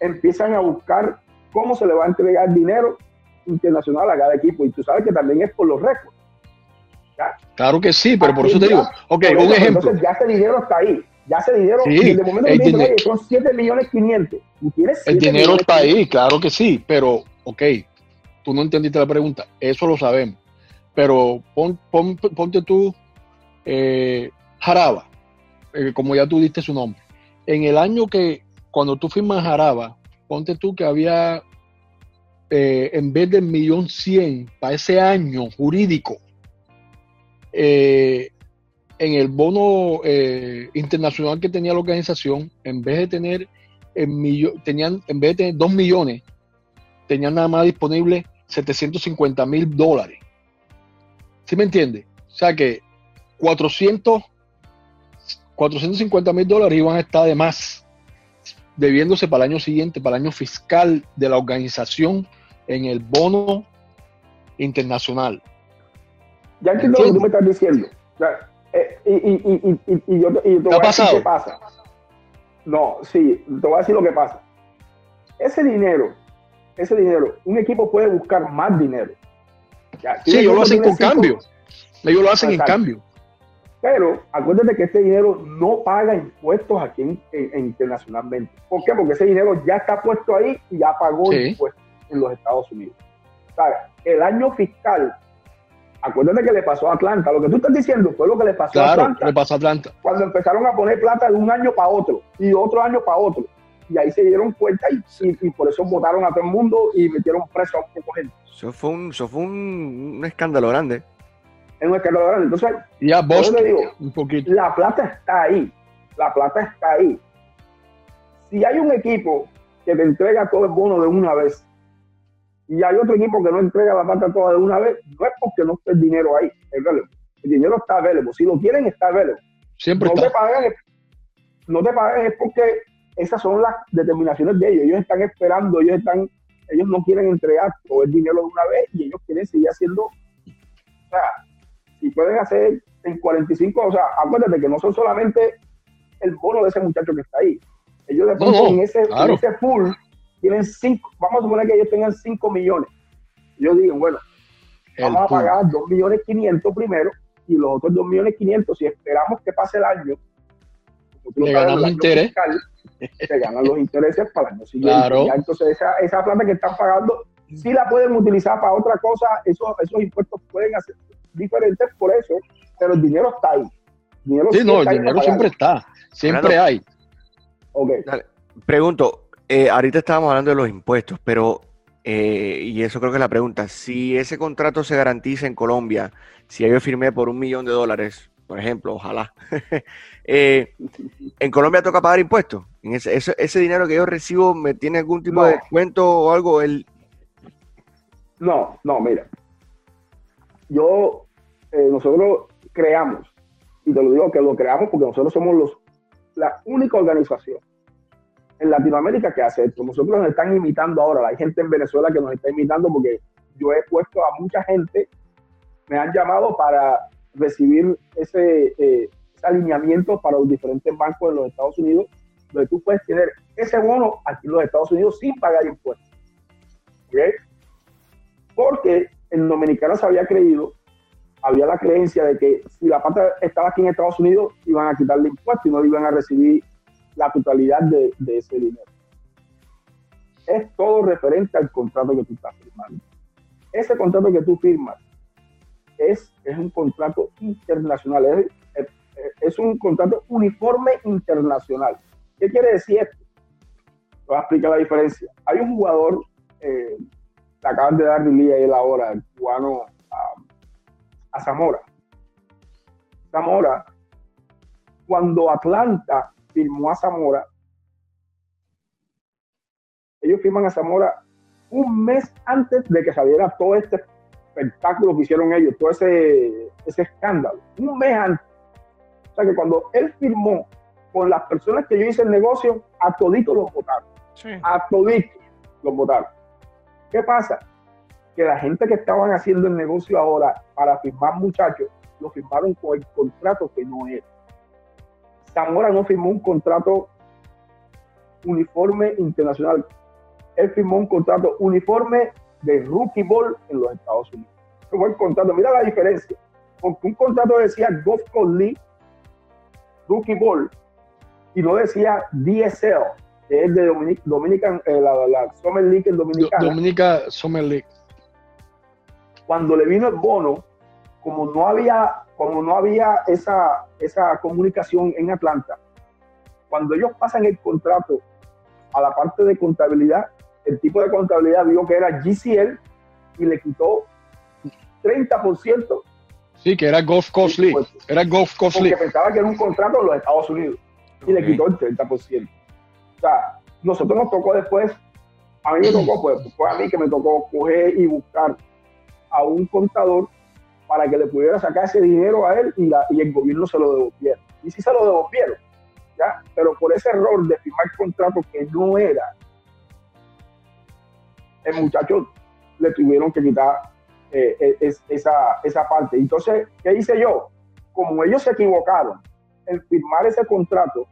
empiezan a buscar cómo se le va a entregar dinero internacional a cada equipo. Y tú sabes que también es por los récords. Claro que sí, pero por eso te digo, ok, un ejemplo. Entonces ya ese dinero está ahí. Ya ese dinero, desde el momento que son 7 millones 500. el dinero está ahí, claro que sí, pero, ok, tú no entendiste la pregunta, eso lo sabemos. Pero pon, ponte tú eh, Jaraba, eh, como ya tú diste su nombre. En el año que, cuando tú firmas Jaraba, ponte tú que había, eh, en vez del millón cien para ese año jurídico, eh, en el bono eh, internacional que tenía la organización, en vez de tener el tenían, en vez de tener 2 millones, tenían nada más disponible 750 mil dólares. ¿Sí me entiende? O sea que 400, 450 mil dólares iban a estar de más, debiéndose para el año siguiente, para el año fiscal de la organización en el bono internacional. Ya entiendo lo que tú me estás diciendo. Eh, y, y, y, y, yo, y te voy a decir qué pasa. No, sí, te voy a decir lo que pasa. Ese dinero, ese dinero, un equipo puede buscar más dinero. sí, ellos lo hacen con cambio. Ellos lo hacen en cambio. Pero acuérdate que ese dinero no paga impuestos aquí internacionalmente. ¿Por qué? Porque ese dinero ya está puesto ahí y ya pagó impuestos en los Estados Unidos. El año fiscal Acuérdate que le pasó a Atlanta. Lo que tú estás diciendo fue lo que le pasó a Atlanta. le pasó a Atlanta. Cuando empezaron a poner plata de un año para otro y otro año para otro. Y ahí se dieron cuenta y, por eso votaron a todo el mundo y metieron preso a un poco gente. Eso fue un, eso fue un, escándalo grande. Es un escándalo grande. Entonces, ya vos digo, un poquito. la plata está ahí. La plata está ahí. Si hay un equipo que te entrega todo el bono de una vez y hay otro equipo que no entrega la plata toda de una vez, no es porque no esté el dinero ahí, el dinero está available, si lo quieren está available. Siempre no Te pagan, no te pagan es porque esas son las determinaciones de ellos, ellos están esperando, ellos están, ellos no quieren entregar todo el dinero de una vez y ellos quieren seguir haciendo, o sea, si pueden hacer en 45, o sea, acuérdate que no son solamente el bono de ese muchacho que está ahí, ellos le ponen en, ese, en ese pool tienen cinco, vamos a suponer que ellos tengan 5 millones. Yo digo, bueno, vamos a pagar 2 millones 500 primero y los otros 2 millones 500, si esperamos que pase el año, le ganan los intereses. se ganan los intereses para el año siguiente. entonces esa, esa plata que están pagando, si la pueden utilizar para otra cosa, esos, esos impuestos pueden hacer diferentes por eso, pero el dinero está ahí. sí, no, el dinero siempre está, siempre hay. Ok. Pregunto, eh, ahorita estábamos hablando de los impuestos, pero, eh, y eso creo que es la pregunta, si ese contrato se garantiza en Colombia, si yo firmé por un millón de dólares, por ejemplo, ojalá, eh, ¿en Colombia toca pagar impuestos? ¿En ese, ese, dinero que yo recibo me tiene algún tipo de descuento o algo? El... No, no, mira. Yo, nosotros creamos, y te lo digo que lo creamos porque nosotros somos los, la única organización en Latinoamérica que hace esto. Nosotros nos están imitando ahora. Hay gente en Venezuela que nos está imitando porque yo he puesto a mucha gente, me han llamado para recibir ese, eh, alineamiento para los diferentes bancos de los Estados Unidos, donde tú puedes tener ese bono aquí en los Estados Unidos sin pagar impuestos. Porque en Dominicana se había creído, había la creencia de que si la pata estaba aquí en Estados Unidos, iban a quitarle impuestos y no iban a recibir la totalidad de, ese dinero. Es todo referente al contrato que tú estás firmando. Ese contrato que tú firmas es, es un contrato internacional. eh, es un contrato uniforme internacional. ¿Qué quiere decir esto? Voy a explicar la diferencia. Hay un jugador, eh, acaban de dar y él ahora, el cubano a Zamora. Zamora, cuando Atlanta firmó a Zamora, ellos firman a Zamora un mes antes de que saliera todo este espectáculo que hicieron ellos, todo ese, ese escándalo, un mes antes. O sea que cuando él firmó con las personas que yo hice el negocio, a toditos los votaron. A toditos los votaron. ¿Qué pasa? Que la gente que estaban haciendo el negocio ahora para firmar muchachos, lo firmaron con el contrato que no era. Zamora no firmó un contrato uniforme internacional. Él firmó un contrato uniforme de rookie ball en los Estados Unidos. Firmó el contrato. Mira la diferencia. Porque un contrato decía Golf League, rookie ball, y no decía DSL, que es de Dominican, eh, la, Summer League en Dominicana. Dominica Summer League. Cuando le vino el bono, como no había, como no había esa, esa comunicación en Atlanta, cuando ellos pasan el contrato a la parte de contabilidad, el tipo de contabilidad vio que era GCL y le quitó 30%. Sí, que era Gulf Coast League. Era Gulf Coast League. Porque pensaba que era un contrato en los Estados Unidos y le quitó el 30%. O sea, nosotros nos tocó después, a mí me tocó, pues, fue a mí que me tocó coger y buscar a un contador para que le pudiera sacar ese dinero a él y, el gobierno se lo devolviera. Y sí se lo devolvieron, ¿ya? Pero por ese error de firmar contrato que no era, el muchacho le tuvieron que quitar eh, eh, esa, esa parte. Entonces, ¿qué hice yo? Como ellos se equivocaron en firmar ese contrato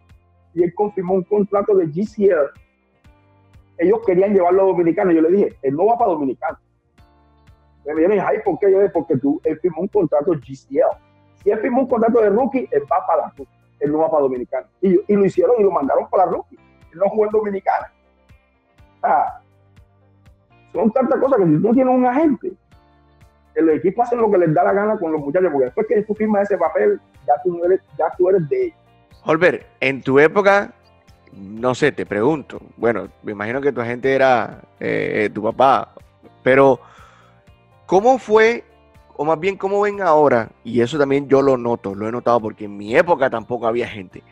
y él confirmó un contrato de GCL, ellos querían llevarlo a Dominicano. Yo le dije, él no va para Dominicano me vienen, ay, ¿por qué? Yo porque tú, él firmó un contrato GCL. Si él firmó un contrato de rookie, él va para la rookie. Él no va para Dominicana. Y, y lo hicieron y lo mandaron para la rookie. Él no jugó en Dominicana. Sea, son tantas cosas que si tú tienes un agente, el equipo hacen lo que les da la gana con los muchachos, porque después que tú firmas ese papel, ya tú eres, ya tú eres de ellos. Holber, en tu época, no sé, te pregunto, bueno, me imagino que tu agente era eh, eh, tu papá, pero ¿Cómo fue, o más bien cómo ven ahora? Y eso también yo lo noto, lo he notado porque en mi época tampoco había gente.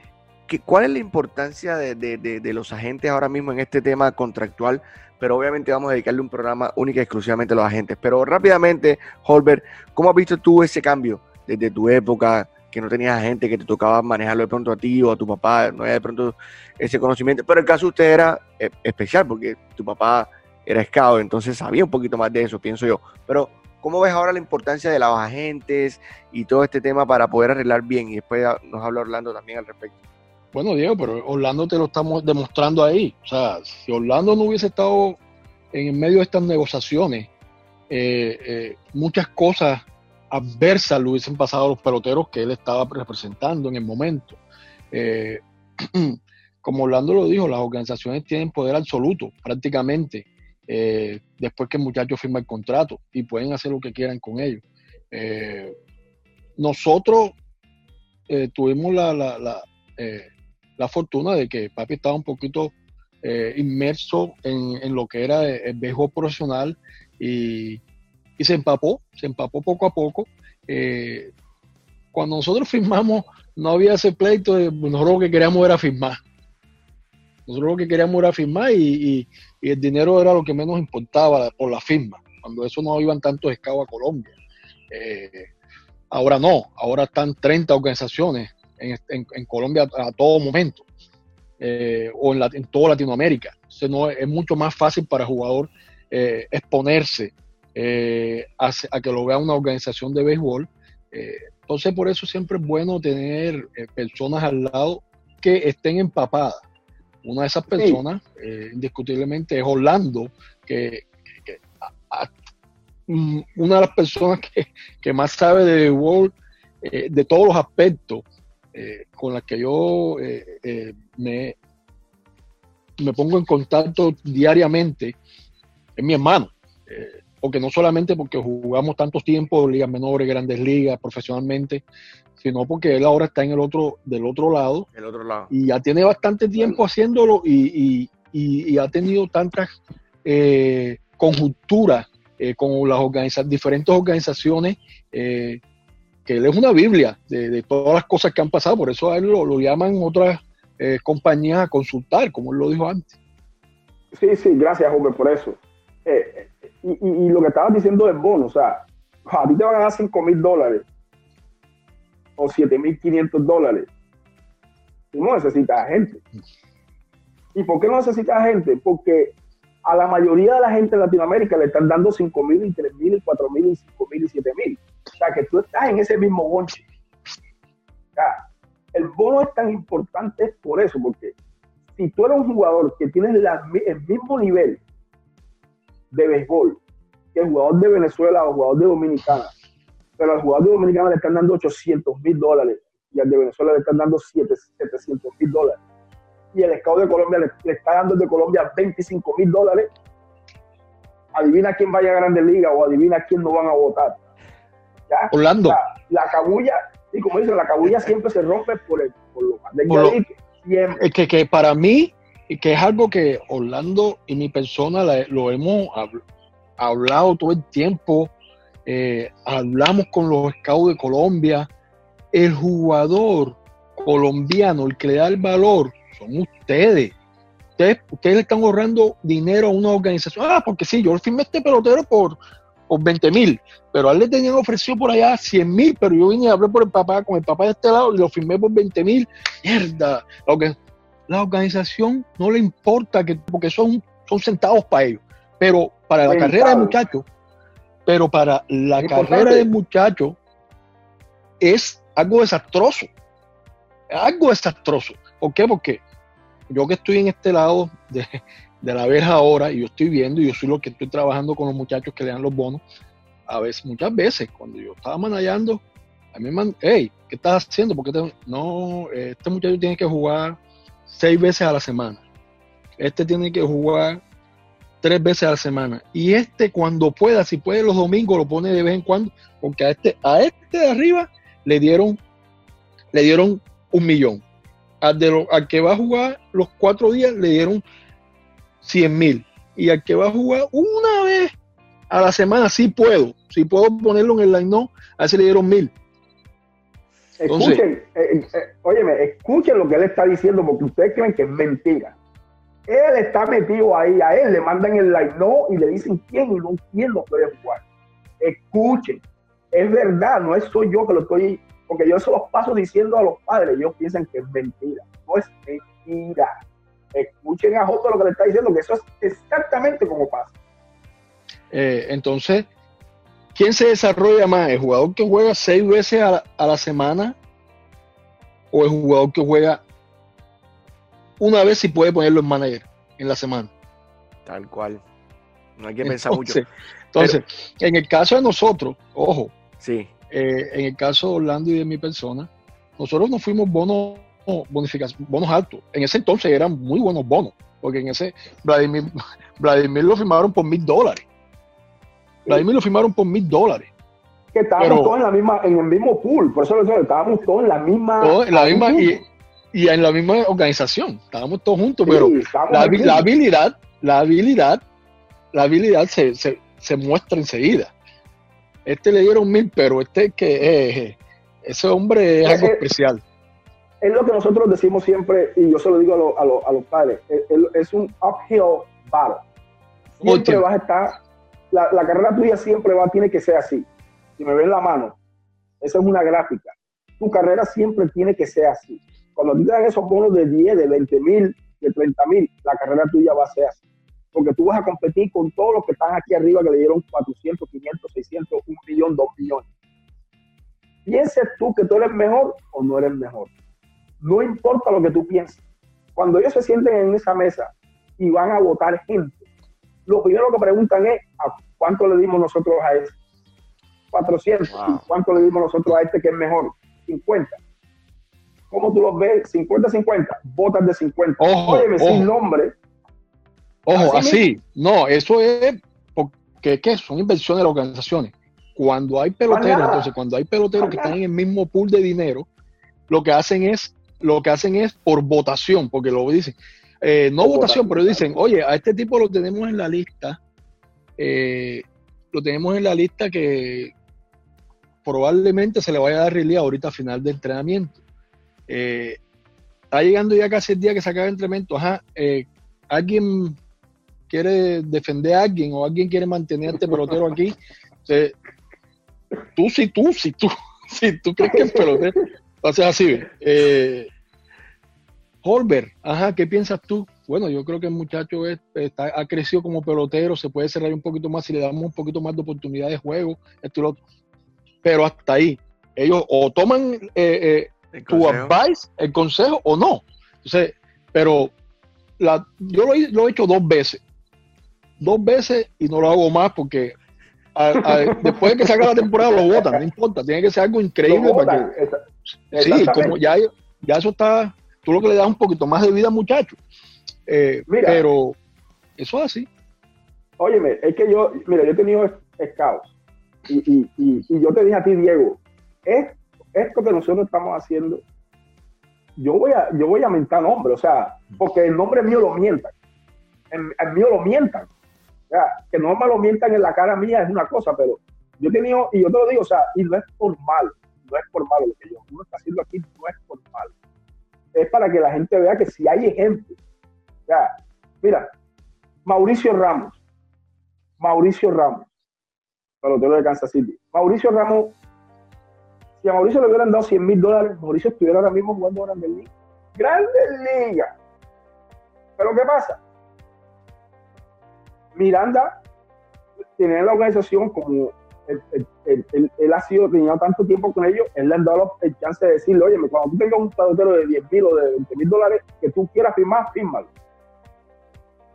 ¿Cuál es la importancia de, los agentes ahora mismo en este tema contractual? Pero obviamente vamos a dedicarle un programa único y exclusivamente a los agentes. Pero rápidamente, Holbert, ¿cómo has visto tú ese cambio desde tu época? que no tenías agente, que te tocaba manejarlo de pronto a ti o a tu papá, no había de pronto ese conocimiento. Pero el caso de usted era eh, especial porque tu papá era scout, entonces sabía un poquito más de eso, pienso yo. Pero, ¿cómo ves ahora la importancia de los agentes y todo este tema para poder arreglar bien? Y después nos habla Orlando también al respecto. Bueno, Diego, pero Orlando te lo estamos demostrando ahí. O sea, si Orlando no hubiese estado en medio de estas negociaciones, eh, eh, muchas cosas adversas le hubiesen pasado a los peloteros que él estaba representando en el momento. Eh, como Orlando lo dijo, las organizaciones tienen poder absoluto prácticamente eh, después que el muchacho firma el contrato y pueden hacer lo que quieran con ellos. Eh, nosotros eh, tuvimos la, la, fortuna de que papi estaba un poquito inmerso en, lo que era el béisbol profesional y, y, se empapó, se empapó poco a poco. cuando nosotros firmamos, no había ese pleito, nosotros lo que queríamos era firmar. Nosotros lo que queríamos era firmar y, el dinero era lo que menos importaba por la firma, cuando eso no iban tantos escabos a Colombia. Eh, ahora no, ahora están 30 organizaciones en, Colombia a, todo momento, eh, o en, en, toda Latinoamérica. no, es mucho más fácil para el jugador eh, exponerse a, que lo vea una organización de béisbol. entonces, por eso siempre es bueno tener personas al lado que estén empapadas una de esas personas, eh, indiscutiblemente, es Orlando, que, mm, una de las personas que, más sabe de World, eh, de todos los aspectos, eh, con las que yo me, me pongo en contacto diariamente, es mi hermano. Porque no solamente porque jugamos tantos tiempos, ligas menores, grandes ligas, profesionalmente, sino porque él ahora está en el otro, del otro lado. El otro lado. Y ya tiene bastante tiempo haciéndolo y, ha tenido tantas eh, conjunturas eh, con las diferentes organizaciones, eh, que él es una Biblia de, todas las cosas que han pasado, por eso a él lo, llaman otras eh, compañías a consultar, como él lo dijo antes. Sí, sí, gracias, Jorge, por eso. Y, lo que estabas diciendo es bono, o sea, a ti te van a dar 5 mil dólares o 7 mil 500 dólares. Tú no necesitas gente. ¿Y por qué no necesitas gente? Porque a la mayoría de la gente en Latinoamérica le están dando 5 mil y 3 mil y 4 mil y 5 mil y 7 mil. O sea, que tú estás en ese mismo bonche. O sea, el bono es tan importante por eso, porque si tú eres un jugador que tienes el mismo nivel de béisbol que el jugador de Venezuela o el jugador de Dominicana, pero al jugador de Dominicana le están dando 800 mil dólares y al de Venezuela le están dando 700 mil dólares y el Estado de Colombia le, está dando de Colombia 25 mil dólares, adivina quién vaya a Grandes Ligas o adivina quién no van a votar. ¿Ya? Orlando. La, cabulla, y como dicen, la cabulla siempre se rompe por, el, por lo más de que, que para mí, que es algo que Orlando y mi persona lo hemos hablado todo el tiempo, eh, hablamos con los scouts de Colombia, el jugador colombiano, el que le da el valor, son ustedes. Ustedes, ustedes están ahorrando dinero a una organización. Ah, porque sí, yo firmé este pelotero por, por 20 mil, pero a él le tenían ofrecido por allá 100 mil, pero yo vine a hablar por el papá, con el papá de este lado y lo firmé por 20 mil. Mierda. Lo que, la organización no le importa que, porque son, son centavos para ellos. Pero para la carrera del muchacho, pero para la carrera del muchacho es algo desastroso. Algo desastroso. ¿Por qué? Porque yo que estoy en este lado de, la verja ahora y yo estoy viendo y yo soy lo que estoy trabajando con los muchachos que le dan los bonos, a veces, muchas veces, cuando yo estaba manejando, a mí me mandan, hey, ¿qué estás haciendo? Porque no, este muchacho tiene que jugar seis veces a la semana. Este tiene que jugar tres veces a la semana. Y este cuando pueda, si puede los domingos, lo pone de vez en cuando, porque a este, a este de arriba le dieron, le dieron un millón al, de al que va a jugar los cuatro días le dieron 100 mil. Y al que va a jugar una vez a la semana, sí puedo. Si puedo ponerlo en el line, no, a ese le dieron mil. Escuchen, eh, eh, escuchen lo que él está diciendo porque ustedes creen que es mentira. Él está metido ahí, a él le mandan el line no y le dicen quién y no quién lo puede jugar. Escuchen, es verdad, no es soy yo que lo estoy porque yo eso los paso diciendo a los padres, ellos piensan que es mentira. No es mentira. Escuchen a Joto lo que le está diciendo, que eso es exactamente como pasa. Eh, entonces, ¿quién se desarrolla más? ¿El jugador que juega seis veces a la, semana? ¿O el jugador que juega una vez y puede ponerlo en manager en la semana? Tal cual. No hay que pensar mucho. Entonces, en el caso de nosotros, ojo, sí. Eh, en el caso de Orlando y de mi persona, nosotros nos fuimos bonos, bonificación, bonos altos. En ese entonces eran muy buenos bonos, porque en ese Vladimir, Vladimir lo firmaron por mil dólares. Vladimir lo firmaron por mil dólares. Que estábamos todos en la misma, en el mismo pool, por eso lo estábamos todos en la misma. en la misma y, en la misma organización, estábamos todos juntos, pero la, habilidad, la habilidad, la habilidad se, se, se muestra enseguida. Este le dieron mil, pero este que eh, ese hombre es algo especial. Es lo que nosotros decimos siempre, y yo se lo digo a, los padres, es, un uphill battle. Siempre vas a estar, la, carrera tuya siempre va, tiene que ser así. Si me ven la mano, esa es una gráfica. Tu carrera siempre tiene que ser así. Cuando te dan esos bonos de 10, de 20 mil, de 30 mil, la carrera tuya va a ser así porque tú vas a competir con todos los que están aquí arriba que le dieron 400, 500, 600, 1 millón, 2 millones. Pienses tú que tú eres mejor o no eres mejor. No importa lo que tú pienses. Cuando ellos se sienten en esa mesa y van a votar gente, lo primero que preguntan es, ¿a cuánto le dimos nosotros a ese? 400. cuánto le dimos nosotros a este que es mejor? 50. ¿Cómo tú los ves? 50-50. Votas de 50. Ojo, Óyeme, sin nombre Ojo, así, no, eso es porque que, ¿qué? son inversiones de las organizaciones. Cuando hay peloteros, entonces cuando hay peloteros que están en el mismo pool de dinero, lo que hacen es, lo que hacen es por votación, porque lo dicen, eh, no votación, pero dicen, oye, a este tipo lo tenemos en la lista, eh, lo tenemos en la lista que probablemente se le vaya a dar realidad ahorita a final de entrenamiento. Eh, está llegando ya casi el día que se acaba el entrenamiento, ajá, alguien quiere defender a alguien o alguien quiere mantener a este pelotero aquí, tú sí, tú, sí, tú, si tú crees que el pelotero ser así. Eh, Holber, ajá, ¿qué piensas tú? Bueno, yo creo que el muchacho está, ha crecido como pelotero, se puede cerrar un poquito más si le damos un poquito más de oportunidad de juego, esto y lo otro. Pero hasta ahí, ellos o toman eh, eh, tu advice, el consejo, o no. Entonces, pero la, yo lo, he hecho dos veces. Dos veces y no lo hago más porque después de que salga la temporada lo votan, no importa, tiene que ser algo increíble para que. Sí, como ya, ya eso está, tú lo que le das un poquito más de vida al muchacho. Eh, pero eso es así. Óyeme, es que yo, mira, yo he tenido scouts y, y, y, yo te dije a ti, Diego, es, esto que nosotros estamos haciendo, yo voy a, yo voy a mentar nombre, o sea, porque el nombre mío lo mientan. El, el mío lo mientan que no me lo mientan en la cara mía es una cosa, pero yo he tenido, y yo te lo digo, o sea, y no es por mal, no es por malo lo que yo, uno está haciendo aquí, no es. Es para que la gente vea que si hay ejemplos. Ya, mira, Mauricio Ramos, Mauricio Ramos, pelotero de Kansas City. Mauricio Ramos, si a Mauricio le hubieran dado 100 mil dólares, Mauricio estuviera ahora mismo jugando Grandes Ligas. Grandes Ligas. Pero ¿qué pasa? Miranda tiene la organización como él, ha sido, tenido tanto tiempo con ellos, él le han dado el chance de decirle, oye, cuando tú tengas un pelotero de 10 mil o de 20 mil dólares que tú quieras firmar, fírmalo.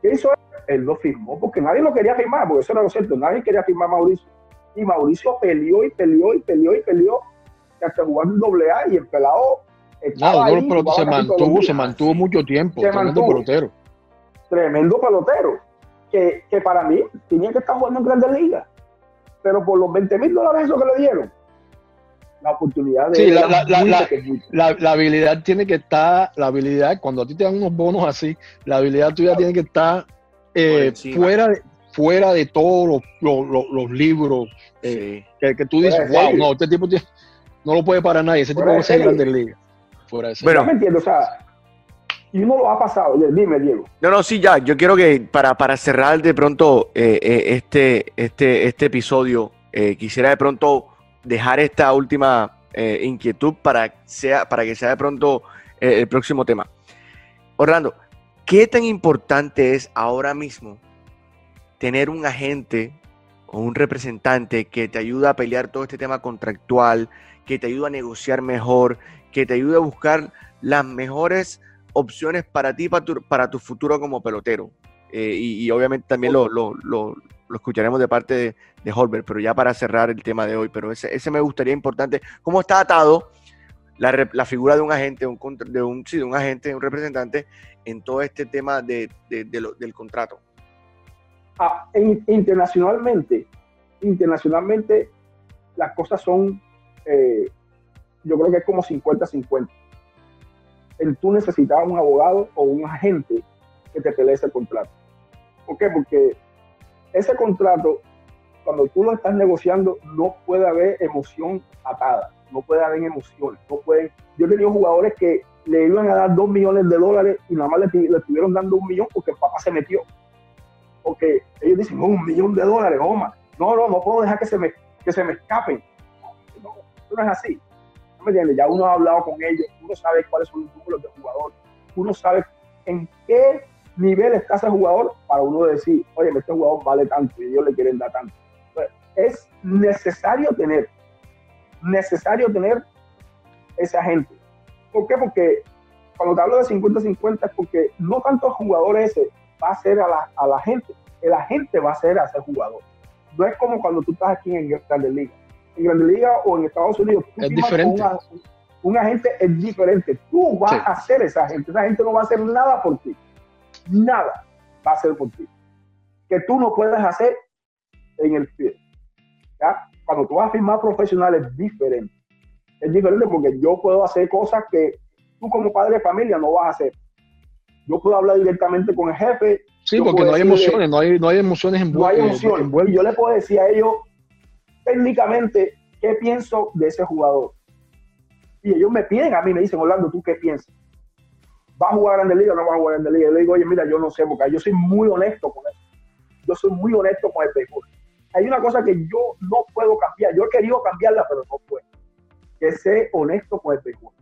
¿Qué hizo él? Él lo firmó porque nadie lo quería firmar, porque eso era lo cierto, nadie quería firmar a Mauricio. Y Mauricio peleó y peleó y peleó y peleó hasta jugar un doble A y el pelado no, no, se mantuvo, se mantuvo mucho tiempo, tremendo pelotero. Tremendo pelotero que, que para mí tenía que estar jugando en grandes ligas. Pero por los 20 mil dólares eso que le dieron, la oportunidad de... Sí, la, la, la, la, habilidad tiene que estar, la habilidad, cuando a ti te dan unos bonos así, la habilidad tuya tiene que estar eh, fuera, de, fuera de todos los, los, los, libros eh, que, que, tú dices, wow, no, este tipo no lo puede parar nadie, ese tipo puede ser en grandes ligas. Fuera de Bueno, me entiendo, o sea, y uno lo ha pasado. Dime, Diego. No, no, sí, ya. Yo quiero que para, para cerrar de pronto eh, eh, este, este, este episodio, eh, quisiera de pronto dejar esta última inquietud para, sea, para que sea de pronto el próximo tema. Orlando, ¿qué tan importante es ahora mismo tener un agente o un representante que te ayuda a pelear todo este tema contractual, que te ayuda a negociar mejor, que te ayude a buscar las mejores opciones para ti, para tu, para tu futuro como pelotero. Eh, y, obviamente también lo, lo, lo, escucharemos de parte de, de, Holbert, pero ya para cerrar el tema de hoy, pero ese, ese me gustaría importante, cómo está atado la, la figura de un agente, de, un, sí, de un agente, un representante en todo este tema de, de, del contrato. Ah, internacionalmente, internacionalmente las cosas son, eh, yo creo que es como 50-50 el, tú necesitabas un abogado o un agente que te pelee ese contrato. ¿Por qué? Porque ese contrato, cuando tú lo estás negociando, no puede haber emoción atada, no puede haber emociones, no pueden. Yo he tenido jugadores que le iban a dar dos millones de dólares y nada más le, estuvieron dando un millón porque el papá se metió. Porque ellos dicen, no, un millón de dólares, Oma. No, no, no puedo dejar que se me, que se me escapen. No, no es así. Ya uno ha hablado con ellos, uno sabe cuáles son los números de jugador, uno sabe en qué nivel está ese jugador para uno decir, oye, este jugador vale tanto y ellos le quieren dar tanto. es necesario tener, necesario tener ese agente. ¿Por qué? Porque cuando te hablo de 50-50 es porque no tanto jugador ese va a ser a la, a la gente, el agente va a ser a ese jugador. No es como cuando tú estás aquí en Grandes Ligas en Grande Liga o en Estados Unidos. es diferente. un agente es diferente. Tú vas a ser esa gente. Esa gente no va a hacer nada por ti. Nada va a hacer por ti. Que tú no puedes hacer, en el field. ¿ya? Cuando tú vas a firmar profesional es diferente. Es diferente porque yo puedo hacer cosas que tú como padre de familia no vas a hacer. Yo puedo hablar directamente con el jefe. Sí, porque no hay emociones, no hay, no hay emociones en No hay emociones. Y yo le puedo decir a ellos técnicamente qué pienso de ese jugador. Y ellos me piden a mí, me dicen, Orlando, ¿tú qué piensas? ¿Va a jugar en la liga o no va a jugar en la liga? Yo le digo, oye, mira, yo no sé, porque yo soy muy honesto con eso. Yo soy muy honesto con el béisbol. Hay una cosa que yo no puedo cambiar. Yo he querido cambiarla, pero no puedo. Que ser honesto con el béisbol.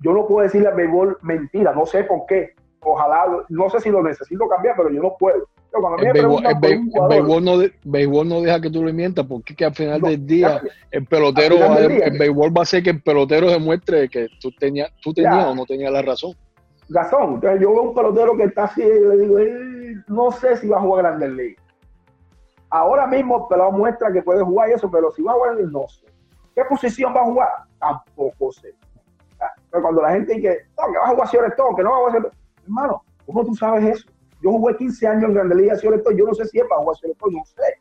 Yo no puedo decirle al béisbol mentira, no sé por qué. Ojalá, no sé si lo necesito cambiar, pero yo no puedo. El, béisbol, no deja que tú lo mientas, porque que al final del día el pelotero, el, béisbol va a hacer que el pelotero demuestre que tú tenías, tú tenías o no tenías la razón. Razón. Entonces yo veo un pelotero que está así y le digo, no sé si va a jugar Grandes Ligas. Ahora mismo el pelado muestra que puede jugar y eso, pero si va a jugar, no sé. ¿Qué posición va a jugar? Tampoco sé. Pero cuando la gente dice, no, que va a jugar todo, que no va a jugar Hermano, ¿cómo tú sabes eso? Yo jugué 15 años en Grandes Ligas todo, yo no sé si es para jugar todo, no sé.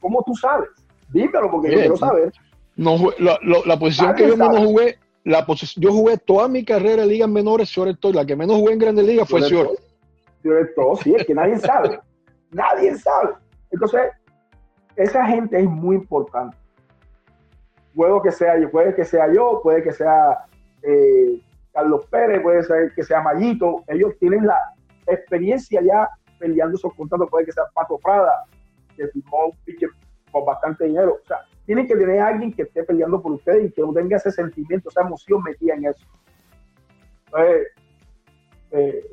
¿Cómo tú sabes? Dímelo porque yo quiero saber. No, la, la, posición que yo menos jugué, la posición, yo jugué toda mi carrera en ligas menores todo, la que menos jugué en Grandes Ligas fue Short. todo, sí, es que nadie sabe. nadie sabe. Entonces, esa gente es muy importante. Puedo que sea yo, puede que sea yo, puede que sea eh, Carlos Pérez, puede ser que sea Mayito. Ellos tienen la experiencia ya peleando esos contratos, puede que sea Paco Prada, que firmó un pitcher con bastante dinero. O sea, tienen que tener a alguien que esté peleando por ustedes y que no tenga ese sentimiento, esa emoción metida en eso. Entonces, eh,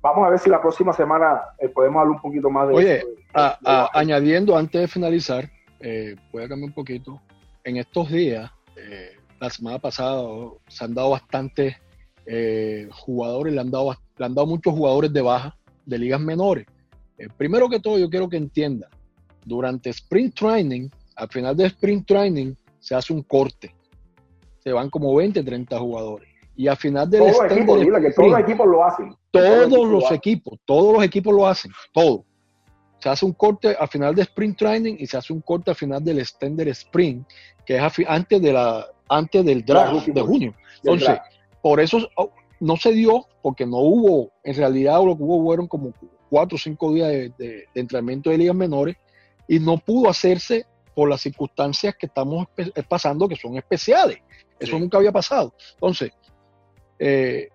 vamos a ver si la próxima semana eh, podemos hablar un poquito más de Oye, añadiendo antes de finalizar, eh, voy a cambiar un poquito. En estos días, eh, la semana pasada, se han dado bastantes jugadores, le han, dado, le han dado muchos jugadores de baja de ligas menores. primero que todo, yo quiero que entienda, durante Sprint Training, al final de Sprint Training, se hace un corte. Se van como 20, 30 jugadores. Y al final del todo equipo, que todos los equipos lo hacen. Todos, los, equipos, todos los equipos lo hacen, todo. Se hace un corte al final de sprint training y se hace un corte al final del extender sprint, que es antes de la antes del draft de junio. Entonces, por eso no se dio, porque no hubo, en realidad lo que hubo fueron como cuatro o cinco días de, entrenamiento de ligas menores y no pudo hacerse por las circunstancias que estamos pasando, que son especiales. Eso nunca había pasado. Entonces, eh,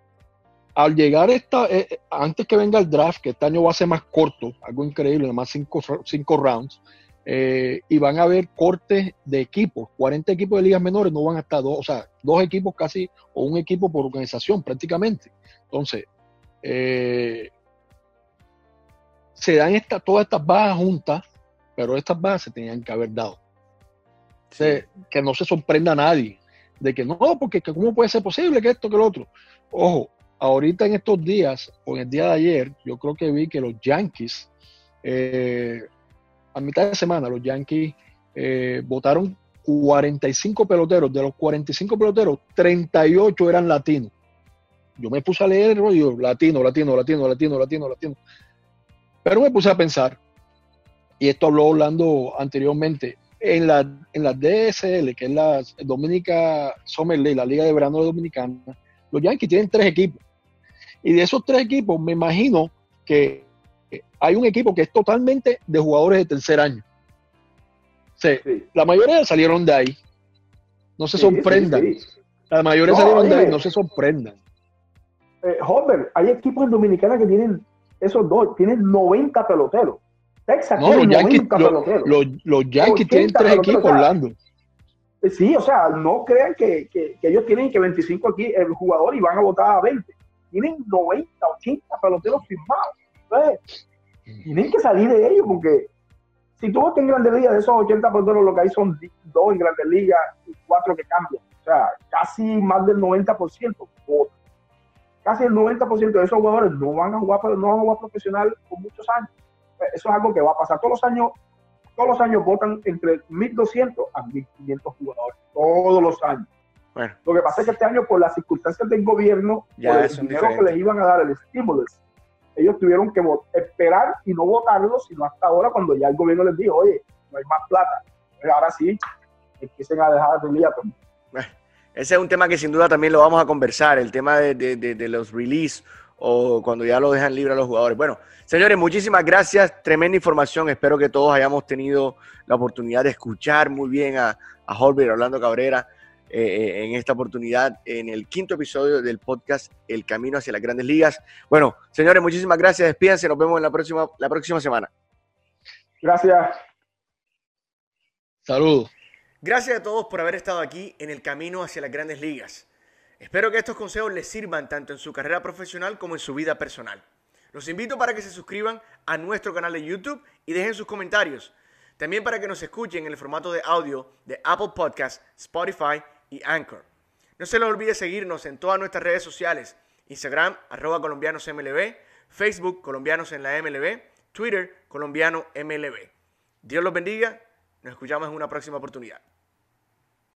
al llegar esta, eh, eh, antes que venga el draft, que este año va a ser más corto, algo increíble, más cinco, cinco rounds, y van a haber cortes de equipos, 40 equipos de ligas menores no van a estar dos, o sea, dos equipos casi, o un equipo por organización prácticamente. Entonces, se dan esta, todas estas bajas juntas, pero estas bajas se tenían que haber dado. que no se sorprenda a nadie de que no, porque ¿cómo puede ser posible que esto, que lo otro? Ojo, ahorita en estos días, o en el día de ayer, yo creo que vi que los Yankees, eh, a mitad de semana, los Yankees eh, votaron 45 peloteros. De los 45 peloteros, 38 eran latinos. Yo me puse a leer el rollo, latino, latino, latino, latino, latino, latino. Pero me puse a pensar, y esto habló hablando anteriormente, en la, en la DSL, que es la Dominica Summer League, la Liga de Verano Dominicana, los Yankees tienen tres equipos. Y de esos tres equipos, me imagino que hay un equipo que es totalmente de jugadores de tercer año. La mayoría salieron de ahí. No se sorprendan. La mayoría salieron de ahí, no se sorprendan. Eh, Homer, hay equipos en Dominicana que tienen esos dos, tienen 90 peloteros. Texas no, los Yankees, los, Yankees tienen tres equipos, Orlando. Eh, sí, o sea, no crean que, ellos tienen que 25 aquí el jugador y van a votar a 20. Tienen 90, 80 peloteros firmados. Entonces, tienen que salir de ellos porque si tú ves en Grandes Ligas, de esos 80 peloteros, lo que hay son dos en Grandes Ligas y cuatro que cambian. O sea, casi más del 90% Casi el 90% de esos jugadores no van a jugar, no van a jugar profesional por muchos años. Eso es algo que va a pasar. Todos los años, todos los años votan entre 1.200 a 1.500 jugadores. Todos los años. Lo que pasa es que este año, por las circunstancias del gobierno, por el dinero que les iban a dar, el estímulo, ellos tuvieron que esperar y no votarlo, sino hasta ahora cuando ya el gobierno les dijo, oye, no hay más plata. ahora sí, empiecen a dejar de liato. Ese es un tema que sin duda también lo vamos a conversar, el tema de, de los release o cuando ya lo dejan libre a los jugadores. Bueno, señores, muchísimas gracias, tremenda información. Espero que todos hayamos tenido la oportunidad de escuchar muy bien a, a Holbert Orlando Cabrera eh, eh, en esta oportunidad, en el quinto episodio del podcast El Camino hacia las Grandes Ligas. Bueno, señores, muchísimas gracias. Despídense, nos vemos en la próxima, la próxima semana. Gracias. Saludos. Gracias a todos por haber estado aquí en el camino hacia las grandes ligas. Espero que estos consejos les sirvan tanto en su carrera profesional como en su vida personal. Los invito para que se suscriban a nuestro canal de YouTube y dejen sus comentarios. También para que nos escuchen en el formato de audio de Apple Podcasts, Spotify y Anchor. No se les olvide seguirnos en todas nuestras redes sociales, Instagram, arroba colombianosmlb, Facebook, colombianos en la MLB, Twitter, colombiano MLB. Dios los bendiga, nos escuchamos en una próxima oportunidad.